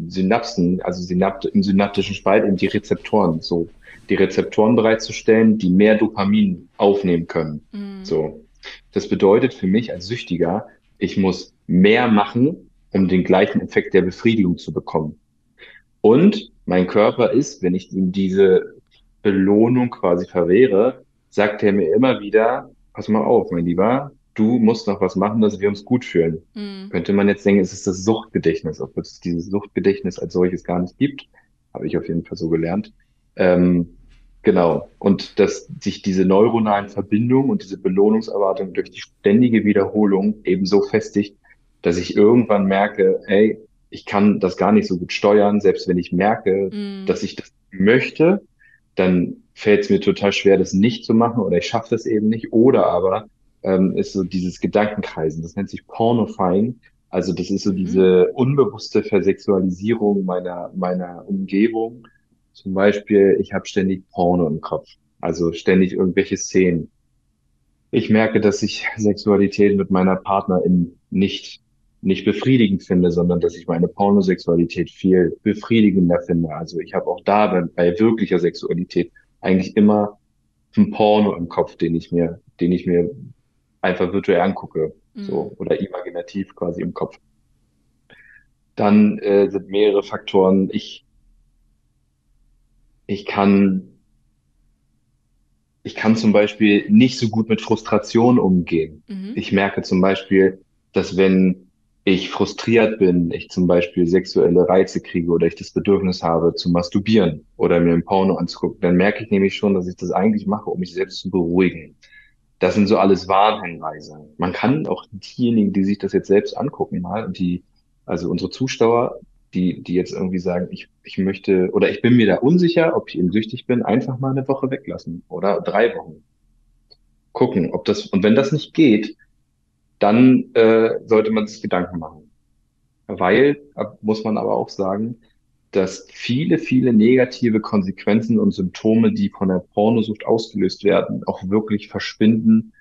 Synapsen, also Synapt im synaptischen Spalt eben die Rezeptoren, so die Rezeptoren bereitzustellen, die mehr Dopamin aufnehmen können. Hm. So. Das bedeutet für mich als Süchtiger, ich muss mehr machen, um den gleichen Effekt der Befriedigung zu bekommen. Und mein Körper ist, wenn ich ihm diese Belohnung quasi verwehre, sagt er mir immer wieder, pass mal auf, mein Lieber, du musst noch was machen, dass wir uns gut fühlen. Hm. Könnte man jetzt denken, es ist das Suchtgedächtnis, obwohl es dieses Suchtgedächtnis als solches gar nicht gibt. Habe ich auf jeden Fall so gelernt. Ähm, genau. Und dass sich diese neuronalen Verbindungen und diese Belohnungserwartung durch die ständige Wiederholung eben so festigt, dass ich irgendwann merke, hey, ich kann das gar nicht so gut steuern, selbst wenn ich merke, Hm. dass ich das möchte, dann fällt es mir total schwer, das nicht zu machen oder ich schaffe das eben nicht. Oder aber ähm, ist so dieses Gedankenkreisen, das nennt sich Pornifying. Also das ist so Mhm. diese unbewusste Versexualisierung meiner, meiner Umgebung. Zum Beispiel, ich habe ständig Porno im Kopf, also ständig irgendwelche Szenen. Ich merke, dass ich Sexualität mit meiner Partnerin nicht, nicht befriedigend finde, sondern dass ich meine Pornosexualität viel befriedigender finde. Also ich habe auch da bei, bei wirklicher Sexualität eigentlich immer einen Porno im Kopf, den ich mir, den ich mir einfach virtuell angucke, Hm. so oder imaginativ quasi im Kopf. Dann äh, sind mehrere Faktoren. Ich, ich kann Ich kann zum Beispiel nicht so gut mit Frustration umgehen. Mhm. Ich merke zum Beispiel, dass wenn ich frustriert bin, ich zum Beispiel sexuelle Reize kriege oder ich das Bedürfnis habe zu masturbieren oder mir ein Porno anzugucken, dann merke ich nämlich schon, dass ich das eigentlich mache, um mich selbst zu beruhigen. Das sind so alles Warnhinweise. Man kann auch diejenigen, die sich das jetzt selbst angucken, mal, und die, also unsere Zuschauer, die, die jetzt irgendwie sagen, ich, ich möchte, oder ich bin mir da unsicher, ob ich eben süchtig bin, einfach mal eine Woche weglassen oder drei Wochen. Gucken, ob das, und wenn das nicht geht, dann äh, sollte man sich Gedanken machen. Weil, muss man aber auch sagen, dass viele, viele negative Konsequenzen und Symptome, die von der Pornosucht ausgelöst werden, auch wirklich verschwinden,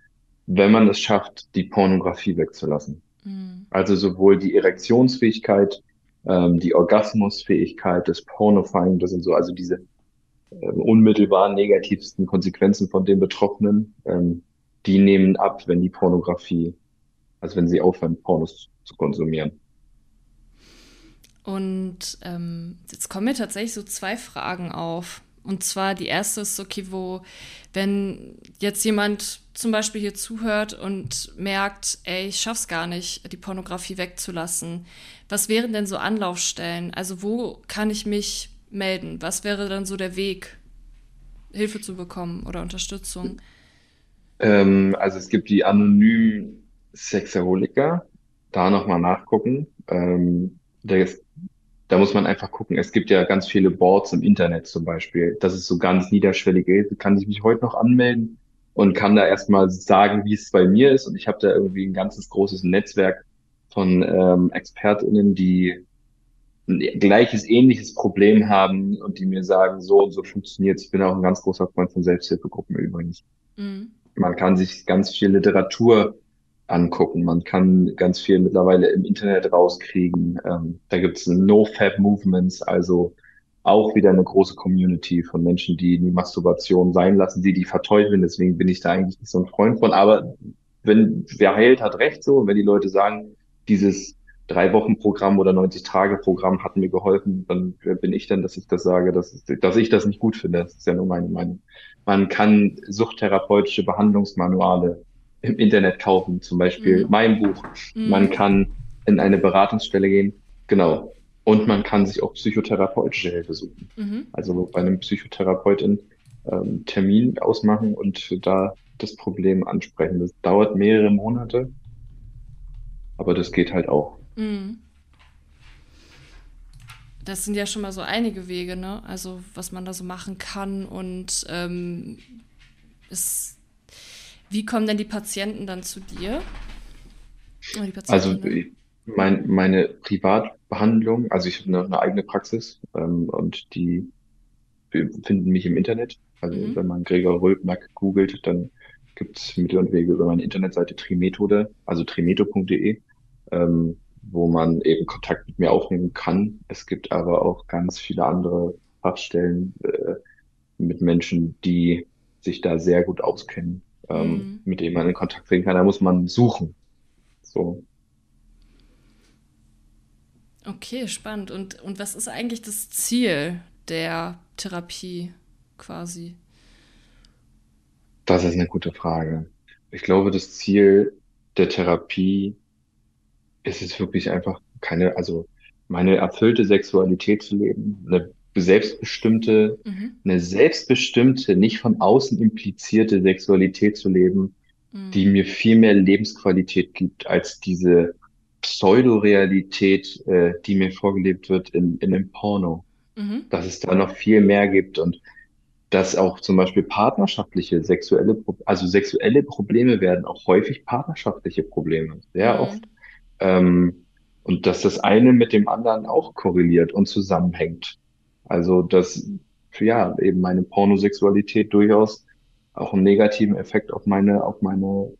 wenn man es schafft, die Pornografie wegzulassen. Hm. Also sowohl die Erektionsfähigkeit, ähm, die Orgasmusfähigkeit, das Pornofying, das sind so also diese ähm, unmittelbar negativsten Konsequenzen von den Betroffenen, ähm, die nehmen ab, wenn die Pornografie, also wenn sie aufhören, Pornos zu konsumieren. Und ähm, jetzt kommen mir tatsächlich so zwei Fragen auf. Und zwar die erste ist, okay, wo, wenn jetzt jemand zum Beispiel hier zuhört und merkt, ey, ich schaff's gar nicht, die Pornografie wegzulassen, was wären denn so Anlaufstellen? Also wo kann ich mich melden? Was wäre dann so der Weg, Hilfe zu bekommen oder Unterstützung? Ähm, also es gibt die anonymen Sexaholiker, da nochmal nachgucken. Ähm, da, ist, da muss man einfach gucken. Es gibt ja ganz viele Boards im Internet zum Beispiel. Das ist so ganz niederschwellig. Kann ich mich heute noch anmelden und kann da erstmal sagen, wie es bei mir ist. Und ich habe da irgendwie ein ganzes großes Netzwerk von ähm, ExpertInnen, die ein gleiches, ähnliches Problem haben und die mir sagen, so und so funktioniert Ich bin auch ein ganz großer Freund von Selbsthilfegruppen übrigens. Mhm. Man kann sich ganz viel Literatur angucken. Man kann ganz viel mittlerweile im Internet rauskriegen. Ähm, da gibt es No-Fab-Movements, also auch wieder eine große Community von Menschen, die die Masturbation sein lassen, die die verteufeln. Deswegen bin ich da eigentlich nicht so ein Freund von. Aber wenn wer heilt, hat recht so. Und wenn die Leute sagen, dieses drei Wochen Programm oder 90 Tage Programm hat mir geholfen, dann bin ich denn, dass ich das sage, dass, dass ich das nicht gut finde. Das ist ja nur meine Meinung. Man kann suchttherapeutische Behandlungsmanuale im Internet kaufen, zum Beispiel mhm. mein Buch. Mhm. Man kann in eine Beratungsstelle gehen. Genau. Und man kann sich auch psychotherapeutische Hilfe suchen. Mhm. Also bei einem Psychotherapeutin ähm, Termin ausmachen und da das Problem ansprechen. Das dauert mehrere Monate, aber das geht halt auch. Mhm. Das sind ja schon mal so einige Wege, ne? Also was man da so machen kann und ähm, ist, wie kommen denn die Patienten dann zu dir? also mein, meine Privatbehandlung, also ich habe eine, eine eigene Praxis ähm, und die finden mich im Internet. Also mhm. wenn man Gregor Rülpnack googelt, dann gibt es Mittel und Wege über meine Internetseite Trimethode, also trimeto.de. Ähm, wo man eben Kontakt mit mir aufnehmen kann. Es gibt aber auch ganz viele andere Fachstellen äh, mit Menschen, die sich da sehr gut auskennen, ähm, mhm. mit denen man in Kontakt treten kann. Da muss man suchen. So. Okay, spannend. Und, und was ist eigentlich das Ziel der Therapie quasi? Das ist eine gute Frage. Ich glaube, das Ziel der Therapie es ist wirklich einfach keine, also meine erfüllte Sexualität zu leben, eine selbstbestimmte, mhm. eine selbstbestimmte, nicht von außen implizierte Sexualität zu leben, mhm. die mir viel mehr Lebensqualität gibt als diese Pseudorealität, äh, die mir vorgelebt wird in, in dem Porno. Mhm. Dass es da noch viel mehr gibt und dass auch zum Beispiel partnerschaftliche sexuelle, also sexuelle Probleme werden auch häufig partnerschaftliche Probleme, sehr mhm. oft. Ähm, und dass das eine mit dem anderen auch korreliert und zusammenhängt. Also, dass, ja, eben meine Pornosexualität durchaus auch einen negativen Effekt auf meine, auf meine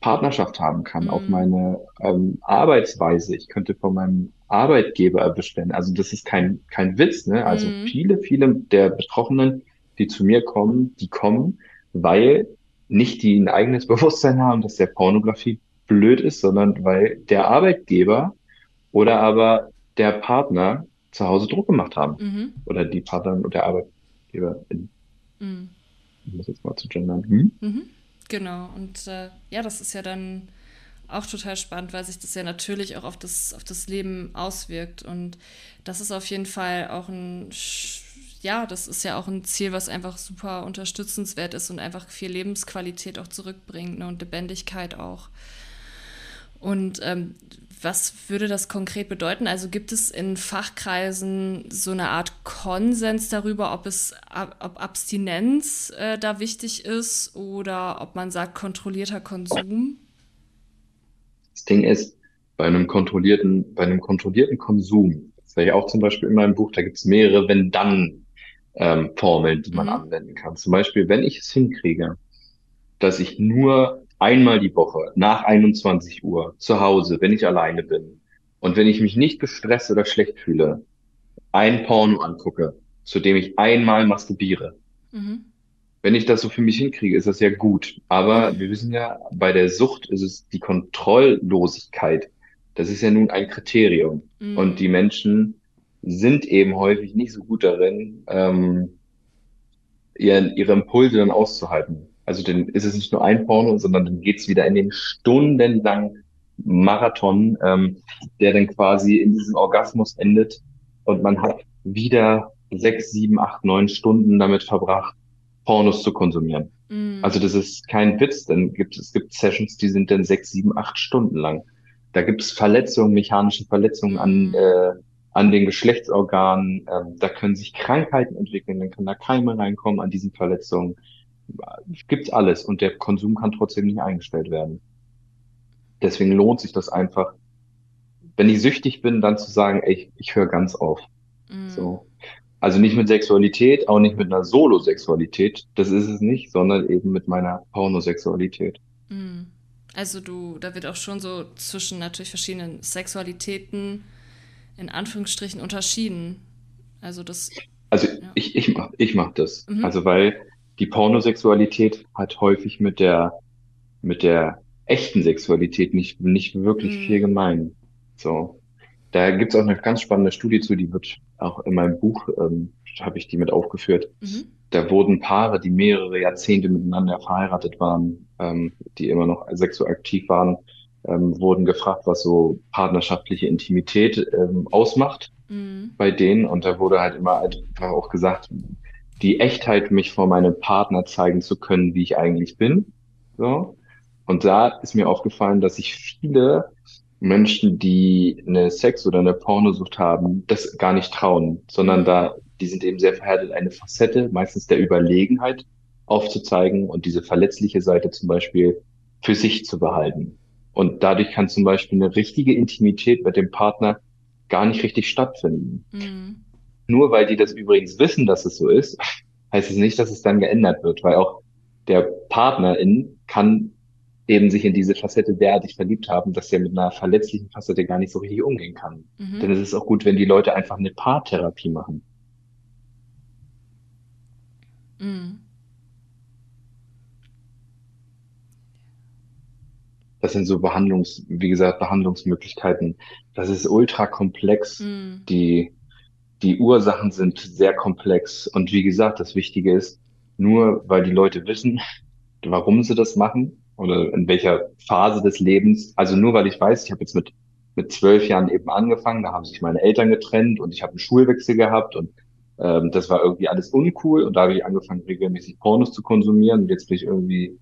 Partnerschaft haben kann, mhm. auf meine ähm, Arbeitsweise. Ich könnte von meinem Arbeitgeber bestellen. Also das ist kein, kein Witz, ne? Also mhm. viele, viele der Betroffenen, die zu mir kommen, die kommen, weil nicht die ein eigenes Bewusstsein haben, dass der Pornografie blöd ist, sondern weil der Arbeitgeber oder aber der Partner zu Hause Druck gemacht haben. Mhm. Oder die Partnerin und der Arbeitgeber. Mhm. Ich muss jetzt mal zu gendern. Hm? Genau. Und äh, ja, das ist ja dann auch total spannend, weil sich das ja natürlich auch auf das, auf das Leben auswirkt. Und das ist auf jeden Fall auch ein, ja, das ist ja auch ein Ziel, was einfach super unterstützenswert ist und einfach viel Lebensqualität auch zurückbringt ne, und Lebendigkeit auch. Und ähm, was würde das konkret bedeuten? Also gibt es in Fachkreisen so eine Art Konsens darüber, ob es ob Abstinenz äh, da wichtig ist oder ob man sagt kontrollierter Konsum? Das Ding ist, bei einem kontrollierten, bei einem kontrollierten Konsum, das wäre ja auch zum Beispiel in meinem Buch, da gibt es mehrere Wenn-Dann-Formeln, ähm, die man mhm. anwenden kann. Zum Beispiel, wenn ich es hinkriege, dass ich nur einmal die Woche nach 21 Uhr zu Hause, wenn ich alleine bin und wenn ich mich nicht gestresst oder schlecht fühle, ein Porno angucke, zu dem ich einmal masturbiere. Mhm. Wenn ich das so für mich hinkriege, ist das ja gut. Aber wir wissen ja, bei der Sucht ist es die Kontrolllosigkeit. Das ist ja nun ein Kriterium. Mhm. Und die Menschen sind eben häufig nicht so gut darin, ähm, ihre, ihre Impulse dann auszuhalten. Also dann ist es nicht nur ein Porno, sondern dann geht's wieder in den stundenlangen Marathon, ähm, der dann quasi in diesem Orgasmus endet und man hat wieder sechs, sieben, acht, neun Stunden damit verbracht, Pornos zu konsumieren. Mm. Also das ist kein Witz, denn gibt es gibt Sessions, die sind dann sechs, sieben, acht Stunden lang. Da gibt es Verletzungen, mechanische Verletzungen an, Mhm. äh, an den Geschlechtsorganen. Ähm, da können sich Krankheiten entwickeln, dann können da Keime reinkommen an diesen Verletzungen. Gibt's alles und der Konsum kann trotzdem nicht eingestellt werden. Deswegen lohnt sich das einfach, wenn ich süchtig bin, dann zu sagen, ey, ich, ich höre ganz auf. Mhm. So. Also nicht mit Sexualität, auch nicht mit einer Solosexualität, das ist es nicht, sondern eben mit meiner Pornosexualität. Mhm. Also du, da wird auch schon so zwischen natürlich verschiedenen Sexualitäten in Anführungsstrichen unterschieden. Also das, Also ja. ich, ich mach, ich mach das. Mhm. Also weil die Pornosexualität hat häufig mit der, mit der echten Sexualität nicht, nicht wirklich viel Mhm. gemein. So. Da gibt's auch eine ganz spannende Studie zu, die wird auch in meinem Buch, ähm, habe ich die mit aufgeführt. Mhm. Da wurden Paare, die mehrere Jahrzehnte miteinander verheiratet waren, ähm, die immer noch sexuell aktiv waren, ähm, wurden gefragt, was so partnerschaftliche Intimität ähm, ausmacht Mhm. bei denen. Und da wurde halt immer einfach auch gesagt, die Echtheit, mich vor meinem Partner zeigen zu können, wie ich eigentlich bin. So. Und da ist mir aufgefallen, dass sich viele Menschen, die eine Sex- oder eine Pornosucht haben, das gar nicht trauen, sondern da, die sind eben sehr verhärtet, eine Facette, meistens der Überlegenheit aufzuzeigen und diese verletzliche Seite zum Beispiel für sich zu behalten. Und dadurch kann zum Beispiel eine richtige Intimität mit dem Partner gar nicht richtig stattfinden. Mhm. Nur weil die das übrigens wissen, dass es so ist, heißt es nicht, dass es dann geändert wird, weil auch der Partnerin kann eben sich in diese Facette derartig verliebt haben, dass er mit einer verletzlichen Facette gar nicht so richtig umgehen kann. Mhm. Denn es ist auch gut, wenn die Leute einfach eine Paartherapie machen. Mhm. Das sind so Behandlungs, wie gesagt, Behandlungsmöglichkeiten. Das ist ultra komplex. Mhm. Die, die Ursachen sind sehr komplex. Und wie gesagt, das Wichtige ist, nur weil die Leute wissen, warum sie das machen oder in welcher Phase des Lebens, also nur weil ich weiß, ich habe jetzt mit, mit zwölf Jahren eben angefangen, da haben sich meine Eltern getrennt und ich habe einen Schulwechsel gehabt und ähm, das war irgendwie alles uncool. Und da habe ich angefangen, regelmäßig Pornos zu konsumieren. Und jetzt bin ich irgendwie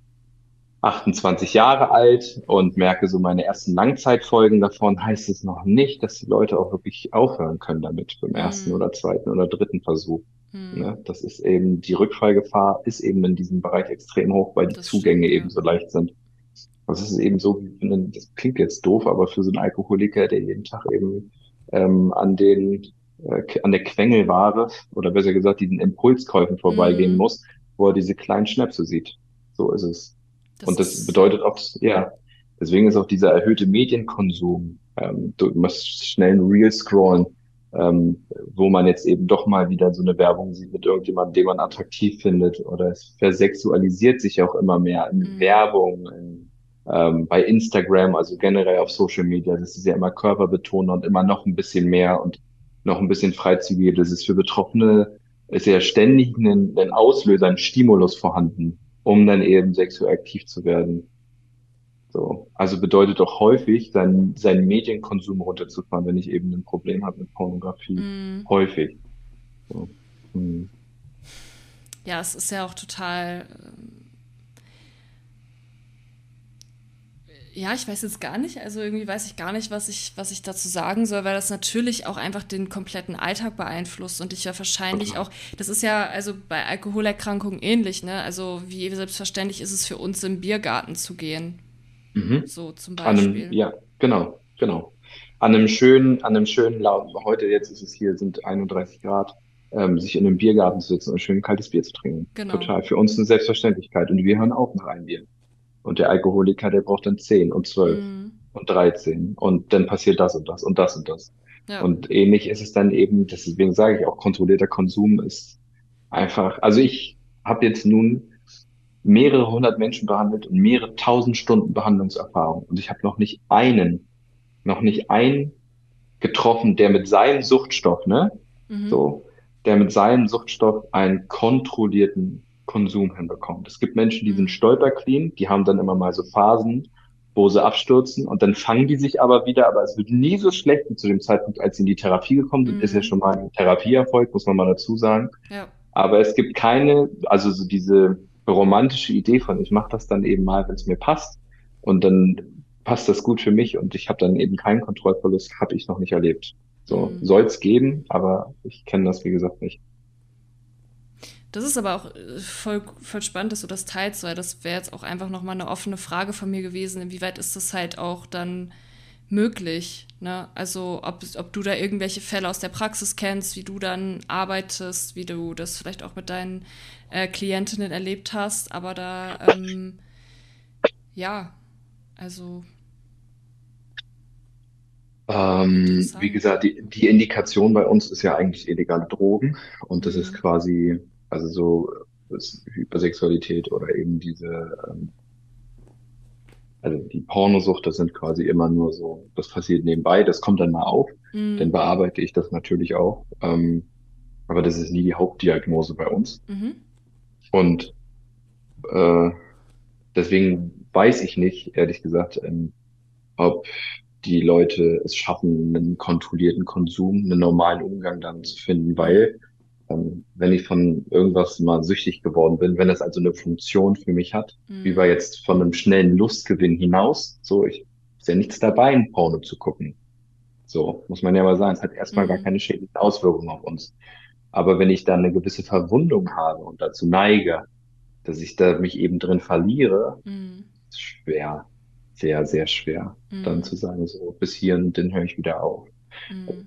28 Jahre alt und merke so meine ersten Langzeitfolgen davon, heißt es noch nicht, dass die Leute auch wirklich aufhören können damit beim ersten Mhm. oder zweiten oder dritten Versuch. Mhm. Ne? Das ist eben, die Rückfallgefahr ist eben in diesem Bereich extrem hoch, weil die Das Zugänge stimmt, ja. eben so leicht sind. Das ist eben so, das klingt jetzt doof, aber für so einen Alkoholiker, der jeden Tag eben ähm, an den äh, an der Quengelware oder besser gesagt diesen Impulskäufen vorbeigehen Mhm. muss, wo er diese kleinen Schnäpse sieht. So ist es. Das Und das bedeutet auch, ja, deswegen ist auch dieser erhöhte Medienkonsum, ähm, du musst schnell ein Reel scrollen, ähm, wo man jetzt eben doch mal wieder so eine Werbung sieht mit irgendjemandem, den man attraktiv findet, oder es versexualisiert sich auch immer mehr in Mhm. Werbung, in, ähm, bei Instagram, also generell auf Social Media, das ist ja immer körperbetont und immer noch ein bisschen mehr und noch ein bisschen freizügiger. Das ist für Betroffene, ist ja ständig ein, ein Auslöser, ein Stimulus vorhanden, um dann eben sexuell aktiv zu werden. So. Also bedeutet auch häufig, seinen, seinen Medienkonsum runterzufahren, wenn ich eben ein Problem habe mit Pornografie. Mhm. Häufig. So. Hm. Ja, es ist ja auch total. Ja, ich weiß jetzt gar nicht, also irgendwie weiß ich gar nicht, was ich, was ich dazu sagen soll, weil das natürlich auch einfach den kompletten Alltag beeinflusst und ich ja wahrscheinlich auch, das ist ja also bei Alkoholerkrankungen ähnlich, ne? Also wie selbstverständlich ist es für uns im Biergarten zu gehen, Mhm. so zum An einem, Beispiel. ja, genau, genau. An einem schönen, an einem schönen lauten, heute jetzt ist es hier, sind 31 Grad, ähm, sich in einem Biergarten zu sitzen und schön kaltes Bier zu trinken. Genau. Total. Für uns eine Selbstverständlichkeit. Und wir hören auch nach einem Bier. Und der Alkoholiker, der braucht dann 10 und 12 Mhm. und 13. Und dann passiert das und das und das und das. Ja. Und ähnlich ist es dann eben, deswegen sage ich auch, kontrollierter Konsum ist einfach, also ich habe jetzt nun mehrere hundert Menschen behandelt und mehrere tausend Stunden Behandlungserfahrung. Und ich habe noch nicht einen, noch nicht einen getroffen, der mit seinem Suchtstoff, ne, Mhm. so, der mit seinem Suchtstoff einen kontrollierten Konsum hinbekommt. Es gibt Menschen, die sind Mhm. stolperclean, die haben dann immer mal so Phasen, wo sie abstürzen und dann fangen die sich aber wieder, aber es wird nie so schlecht wie zu dem Zeitpunkt, als sie in die Therapie gekommen sind, ist ja Mhm. schon mal ein Therapieerfolg, muss man mal dazu sagen. Ja. Aber es gibt keine, also so diese romantische Idee von, ich mache das dann eben mal, wenn es mir passt und dann passt das gut für mich und ich habe dann eben keinen Kontrollverlust, habe ich noch nicht erlebt. So mhm. soll es geben, aber ich kenne das, wie gesagt, nicht. Das ist aber auch äh, voll, voll spannend, dass du das teilst, weil das wäre jetzt auch einfach nochmal eine offene Frage von mir gewesen. Inwieweit ist das halt auch dann möglich? Ne? Also, ob, ob du da irgendwelche Fälle aus der Praxis kennst, wie du dann arbeitest, wie du das vielleicht auch mit deinen äh, Klientinnen erlebt hast, aber da, ähm, ja, also. Ähm, wie gesagt, die, die Indikation bei uns ist ja eigentlich illegale Drogen und das mhm. ist quasi also so Hypersexualität oder eben diese, ähm, also die Pornosucht, das sind quasi immer nur so, das passiert nebenbei, das kommt dann mal auf, mhm. dann bearbeite ich das natürlich auch. Ähm, aber das ist nie die Hauptdiagnose bei uns. Mhm. Und äh, deswegen weiß ich nicht, ehrlich gesagt, ähm, ob die Leute es schaffen, einen kontrollierten Konsum, einen normalen Umgang dann zu finden, weil ähm, wenn ich von irgendwas mal süchtig geworden bin, wenn es also eine Funktion für mich hat, mhm. wie wir jetzt von einem schnellen Lustgewinn hinaus, so, ich ist ja nichts dabei, ein Porno zu gucken. So, muss man ja mal sagen, es hat erstmal mhm. gar keine schädlichen Auswirkungen auf uns. Aber wenn ich dann eine gewisse Verwundung habe und dazu neige, dass ich da mich eben drin verliere, mhm. ist schwer, sehr, sehr schwer, mhm. dann zu sagen, so, bis hierhin, dann höre ich wieder auf. Mhm.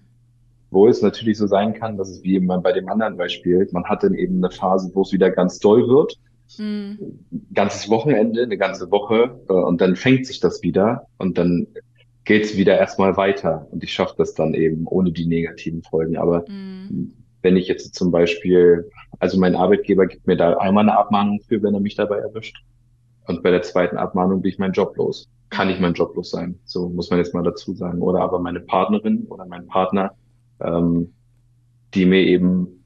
Wo es natürlich so sein kann, dass es wie eben bei dem anderen Beispiel, man hat dann eben eine Phase, wo es wieder ganz doll wird. Mhm. Ganzes Wochenende, eine ganze Woche, äh, und dann fängt sich das wieder und dann geht es wieder erstmal weiter. Und ich schaffe das dann eben ohne die negativen Folgen. Aber mhm. wenn ich jetzt zum Beispiel, also mein Arbeitgeber gibt mir da einmal eine Abmahnung für, wenn er mich dabei erwischt. Und bei der zweiten Abmahnung bin ich meinen Job los. Kann ich mein Job los sein. So muss man jetzt mal dazu sagen. Oder aber meine Partnerin oder mein Partner ähm, die mir eben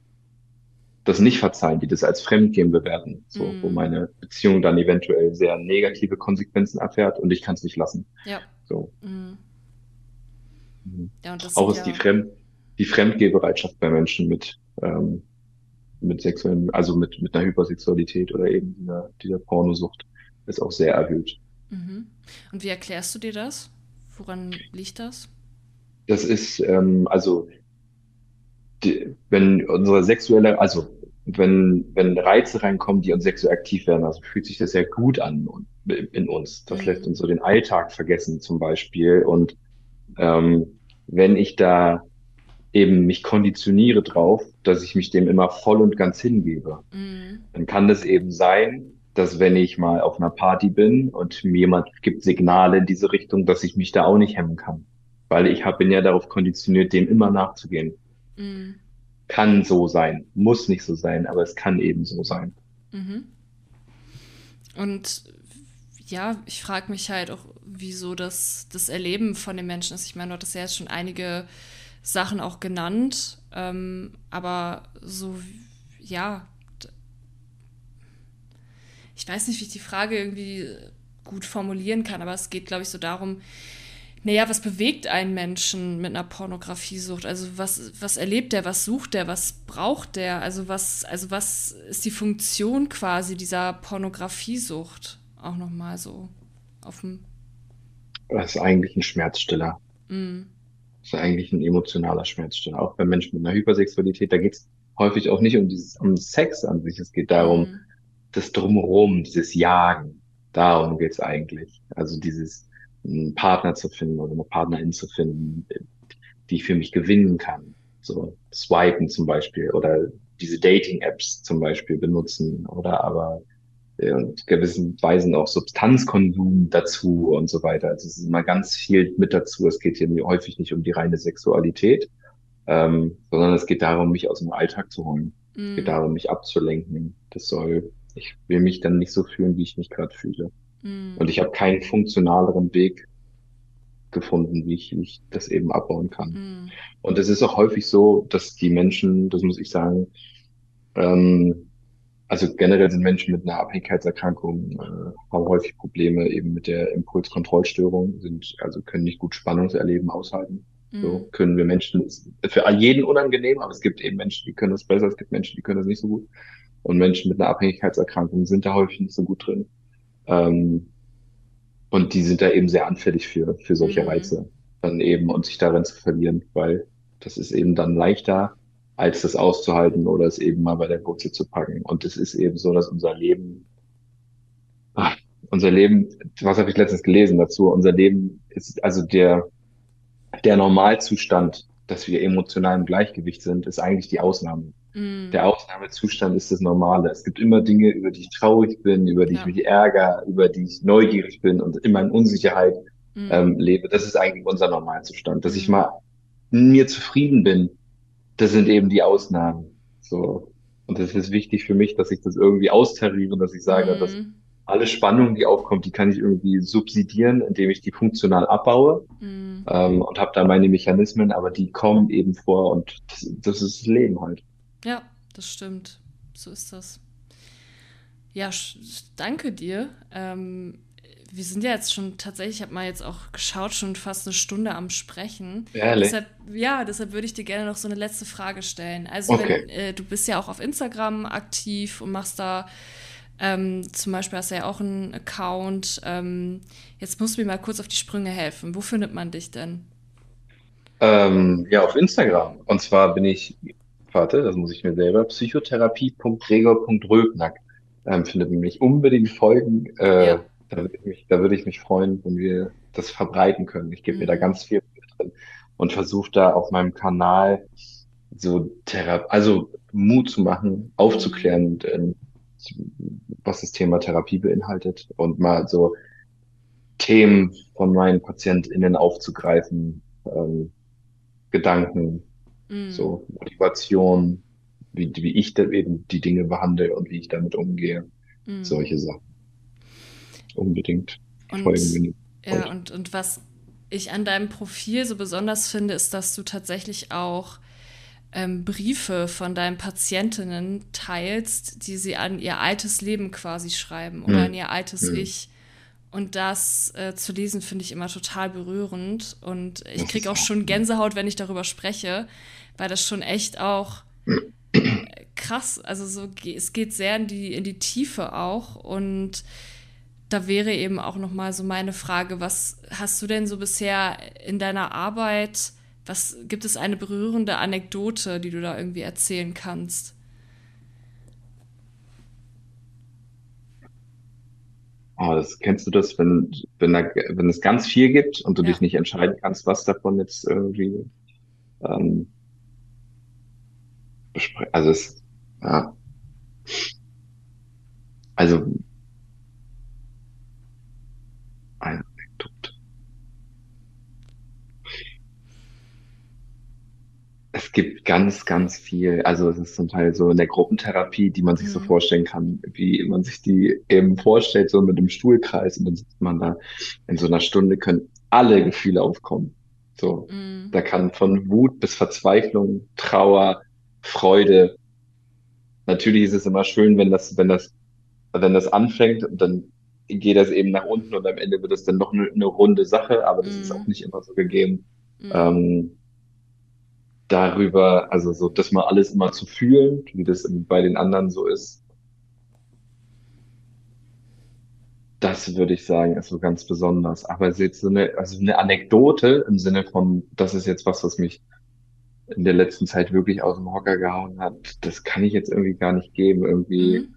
das nicht verzeihen, die das als Fremdgehen bewerten, so, mm. wo meine Beziehung dann eventuell sehr negative Konsequenzen erfährt und ich kann es nicht lassen. Ja. So. Mm. Ja, und das Auch ist ja die, Fremd, die Fremdgehbereitschaft bei Menschen mit, ähm, mit sexuellen, also mit, mit einer Hypersexualität oder eben dieser, dieser Pornosucht ist auch sehr erhöht. Mhm. Und wie erklärst du dir das? Woran liegt das? Das ist, ähm, also die, wenn unsere sexuelle, also wenn, wenn Reize reinkommen, die uns sexuell aktiv werden, also fühlt sich das sehr gut an in uns. Das mhm. lässt uns so den Alltag vergessen zum Beispiel. Und ähm, wenn ich da eben mich konditioniere drauf, dass ich mich dem immer voll und ganz hingebe, mhm. dann kann das eben sein, dass wenn ich mal auf einer Party bin und mir jemand gibt Signale in diese Richtung, dass ich mich da auch nicht hemmen kann. Weil ich hab, bin ja darauf konditioniert, dem immer nachzugehen. Kann so sein, muss nicht so sein, aber es kann eben so sein. Mhm. Und ja, ich frage mich halt auch, wieso das, das Erleben von den Menschen ist. Ich meine, du hattest ja jetzt schon einige Sachen auch genannt, ähm, aber so, ja, ich weiß nicht, wie ich die Frage irgendwie gut formulieren kann, aber es geht, glaube ich, so darum, naja, was bewegt einen Menschen mit einer Pornografiesucht? Also was, was erlebt der, was sucht der, was braucht der? Also was, also was ist die Funktion quasi dieser Pornografiesucht? Auch nochmal so auf dem. Das ist eigentlich ein Schmerzstiller. Mm. Das ist eigentlich ein emotionaler Schmerzstiller. Auch bei Menschen mit einer Hypersexualität, da geht es häufig auch nicht um dieses, um Sex an sich. Es geht darum, mm. das Drumherum, dieses Jagen. Darum geht es eigentlich. Also dieses, einen Partner zu finden oder eine Partnerin zu finden, die ich für mich gewinnen kann. So swipen zum Beispiel oder diese Dating-Apps zum Beispiel benutzen oder aber äh, und gewissen Weisen auch Substanzkonsum dazu und so weiter. Also es ist immer ganz viel mit dazu. Es geht hier häufig nicht um die reine Sexualität, ähm, sondern es geht darum, mich aus dem Alltag zu holen. Mm. Es geht mm. darum, mich abzulenken. Das soll, ich will mich dann nicht so fühlen, wie ich mich gerade fühle. Mhm. Und ich habe keinen funktionaleren Weg gefunden, wie ich, wie ich das eben abbauen kann. Mhm. Und es ist auch häufig so, dass die Menschen, das muss ich sagen, ähm, also generell sind Menschen mit einer Abhängigkeitserkrankung äh, haben häufig Probleme eben mit der Impulskontrollstörung, sind also können nicht gut Spannungserleben aushalten. Mhm. So können wir Menschen für jeden unangenehm, aber es gibt eben Menschen, die können das besser, es gibt Menschen, die können das nicht so gut. Und Menschen mit einer Abhängigkeitserkrankung sind da häufig nicht so gut drin. Ähm, und die sind da eben sehr anfällig für, für solche Mhm. Reize dann eben und sich darin zu verlieren, weil das ist eben dann leichter, als das auszuhalten oder es eben mal bei der Wurzel zu packen. Und es ist eben so, dass unser Leben, ach, unser Leben, was habe ich letztens gelesen dazu? Unser Leben ist, also der, der Normalzustand, dass wir emotional im Gleichgewicht sind, ist eigentlich die Ausnahme. Mhm. Der Ausnahmezustand ist das Normale. Es gibt immer Dinge, über die ich traurig bin, über die ich Ja. mich ärgere, über die ich neugierig bin und immer in Unsicherheit Mhm. ähm, lebe. Das ist eigentlich unser Normalzustand. Dass ich Mhm. mal mir zufrieden bin, das sind eben die Ausnahmen. So. Und es ist wichtig für mich, dass ich das irgendwie austariere, dass ich sage, dass Mhm. alle Spannung, die aufkommt, die kann ich irgendwie subsidieren, indem ich die funktional abbaue Mhm. ähm, und habe da meine Mechanismen, aber die kommen eben vor und das, das ist das Leben halt. Ja, das stimmt. So ist das. Ja, danke dir. Ähm, wir sind ja jetzt schon tatsächlich, ich habe mal jetzt auch geschaut, schon fast eine Stunde am Sprechen. Ehrlich? Deshalb, ja, deshalb würde ich dir gerne noch so eine letzte Frage stellen. Also, wenn Okay. äh, du bist ja auch auf Instagram aktiv und machst da ähm, zum Beispiel hast du ja auch einen Account. Ähm, jetzt musst du mir mal kurz auf die Sprünge helfen. Wo findet man dich denn? Ähm, ja, auf Instagram. Und zwar bin ich, warte, das muss ich mir selber, psychotherapie.gregor.röbnack. Ähm, findet mich unbedingt folgen. Äh, Ja. da würde ich würde ich mich freuen, wenn wir das verbreiten können. Ich gebe mir da Mhm. ganz viel drin und versuche da auf meinem Kanal so Thera also Mut zu machen, Mhm. aufzuklären, ähm, was das Thema Therapie beinhaltet und mal so Themen von meinen PatientInnen aufzugreifen, ähm, Gedanken, Mhm. so Motivation, wie, wie ich da eben die Dinge behandle und wie ich damit umgehe. Mhm. Solche Sachen. Unbedingt Und ja, und, und was ich an deinem Profil so besonders finde, ist, dass du tatsächlich auch ähm, Briefe von deinen Patientinnen teilst, die sie an ihr altes Leben quasi schreiben oder an Hm, ihr altes hm. Ich. Und das äh, zu lesen finde ich immer total berührend. Und ich kriege auch schon. Gänsehaut, wenn ich darüber spreche, weil das schon echt auch krass, also so, es geht sehr in die, in die Tiefe auch. Und da wäre eben auch noch mal so meine Frage, was hast du denn so bisher in deiner Arbeit, was gibt es eine berührende Anekdote, die du da irgendwie erzählen kannst? Oh, das, kennst du das, wenn, wenn, da, wenn es ganz viel gibt und du dich Ja. nicht entscheiden kannst, was davon jetzt irgendwie ähm, also es, ja, also eine Anekdote. Es gibt ganz, ganz viel. Also es ist zum Teil so in der Gruppentherapie, die man sich so Mm, vorstellen kann, wie man sich die eben vorstellt, so mit dem Stuhlkreis und dann sitzt man da. In so einer Stunde können alle Gefühle aufkommen. So, mm, da kann von Wut bis Verzweiflung, Trauer, Freude. Natürlich ist es immer schön, wenn das, wenn das, wenn das anfängt und dann geht das eben nach unten und am Ende wird es dann noch eine, eine runde Sache, aber das ist auch nicht immer so gegeben. mm, Ähm, darüber, also so, das mal alles immer zu fühlen, wie das bei den anderen so ist, das würde ich sagen, ist so ganz besonders. Aber es ist jetzt so eine, also eine Anekdote im Sinne von, das ist jetzt was, was mich in der letzten Zeit wirklich aus dem Hocker gehauen hat. Das kann ich jetzt irgendwie gar nicht geben. Irgendwie mm,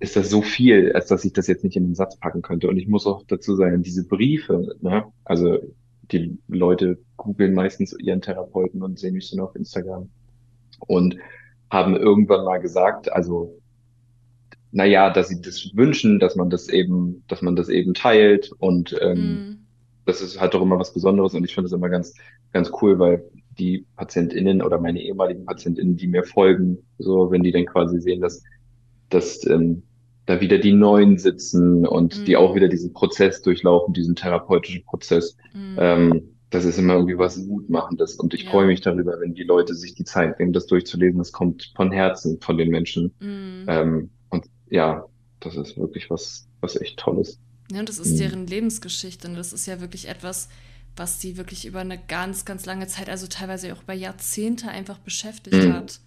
ist das so viel, als dass ich das jetzt nicht in den Satz packen könnte. Und ich muss auch dazu sagen, diese Briefe, ne, also die Leute googeln meistens ihren Therapeuten und sehen mich dann auf Instagram. und haben irgendwann mal gesagt, also, naja, dass sie das wünschen, dass man das eben, dass man das eben teilt und ähm, mm, das ist halt doch immer was Besonderes und ich finde das immer ganz, ganz cool, weil die PatientInnen oder meine ehemaligen PatientInnen, die mir folgen, so, wenn die dann quasi sehen, dass, dass ähm, da wieder die Neuen sitzen und die auch wieder diesen Prozess durchlaufen, diesen therapeutischen Prozess, mm. ähm, das ist immer irgendwie was Mutmachendes und ich freue Ja. mich darüber, wenn die Leute sich die Zeit nehmen, das durchzulesen. Das kommt von Herzen von den Menschen. Mm. Ähm, und ja, das ist wirklich was, was echt Tolles. Ja, und das ist Mhm. deren Lebensgeschichte. Und das ist ja wirklich etwas, was die wirklich über eine ganz, ganz lange Zeit, also teilweise auch über Jahrzehnte einfach beschäftigt Mhm. hat.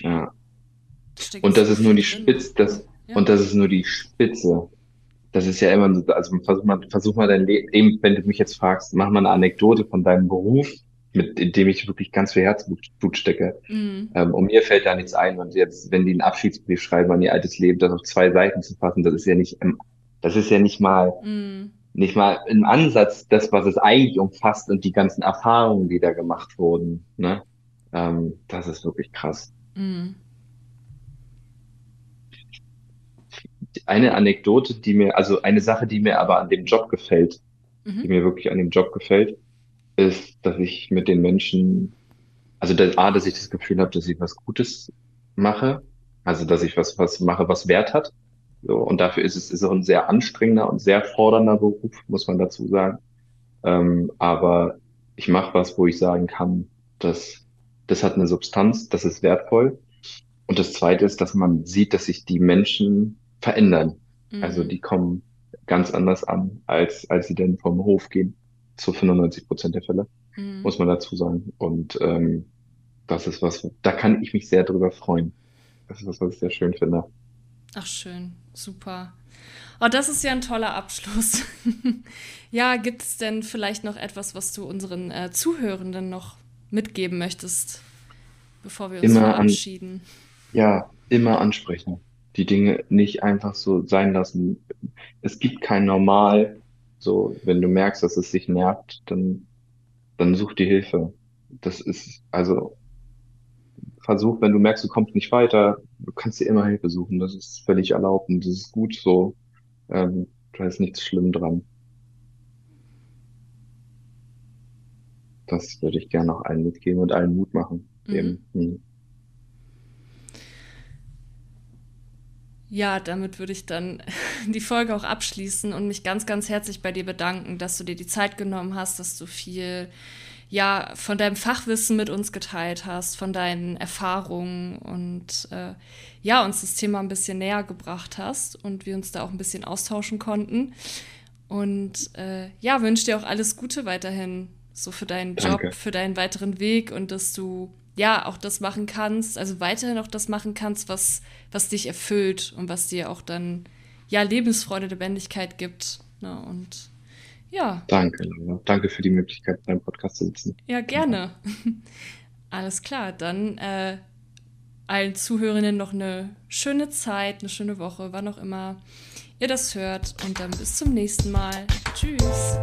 Ja. Da Und das so ist nur die. Spitze, das, Ja. und das ist nur die Spitze das ist ja immer, so, also versuch mal, versuch mal dein Leben, wenn du mich jetzt fragst, mach mal eine Anekdote von deinem Beruf, mit in dem ich wirklich ganz viel Herzblut stecke. Mhm. Ähm, und mir fällt da nichts ein. Und jetzt, wenn die einen Abschiedsbrief schreiben an ihr altes Leben, das auf zwei Seiten zu fassen, das ist ja nicht, das ist ja nicht mal, mhm. nicht mal im Ansatz das, was es eigentlich umfasst und die ganzen Erfahrungen, die da gemacht wurden. Ne? Ähm, das ist wirklich krass. Mhm. Eine Anekdote, die mir, also eine Sache, die mir aber an dem Job gefällt, mhm. die mir wirklich an dem Job gefällt, ist, dass ich mit den Menschen, also dass, A, dass ich das Gefühl habe, dass ich was Gutes mache, also dass ich was, was mache, was Wert hat. So, und dafür ist es ist auch ein sehr anstrengender und sehr fordernder Beruf, muss man dazu sagen. Ähm, aber ich mache was, wo ich sagen kann, dass das hat eine Substanz, das ist wertvoll. Und das Zweite ist, dass man sieht, dass sich die Menschen verändern. Mhm. Also die kommen ganz anders an, als, als sie denn vom Hof gehen zu 95 Prozent der Fälle, mhm. muss man dazu sagen. Und ähm, das ist was, da kann ich mich sehr drüber freuen. Das ist was, was ich sehr schön finde. Ach, schön. Super. Oh, das ist ja ein toller Abschluss. ja, gibt es denn vielleicht noch etwas, was du unseren äh, Zuhörenden noch mitgeben möchtest, bevor wir uns immer verabschieden? An, ja, immer ansprechen. Die Dinge nicht einfach so sein lassen. Es gibt kein Normal, so, wenn du merkst, dass es sich nervt, dann, dann such die Hilfe. Das ist, also, versuch, wenn du merkst, du kommst nicht weiter, du kannst dir immer Hilfe suchen. Das ist völlig erlaubt und das ist gut so. Ähm, da ist nichts schlimm dran. Das würde ich gerne auch allen mitgeben und allen Mut machen. Mhm. Mhm. Ja, damit würde ich dann die Folge auch abschließen und mich ganz, ganz herzlich bei dir bedanken, dass du dir die Zeit genommen hast, dass du viel ja von deinem Fachwissen mit uns geteilt hast, von deinen Erfahrungen und äh, ja uns das Thema ein bisschen näher gebracht hast und wir uns da auch ein bisschen austauschen konnten. Und äh, ja, wünsche dir auch alles Gute weiterhin, so für deinen Job, Danke. für deinen weiteren Weg und dass du ja auch das machen kannst, also weiterhin auch das machen kannst, was, was dich erfüllt und was dir auch dann ja Lebensfreude, Lebendigkeit gibt. Ne? Und ja. Danke, danke für die Möglichkeit, beim Podcast zu sitzen. Ja, gerne. Alles klar, dann äh, allen Zuhörenden noch eine schöne Zeit, eine schöne Woche, wann auch immer ihr das hört. Und dann bis zum nächsten Mal. Tschüss.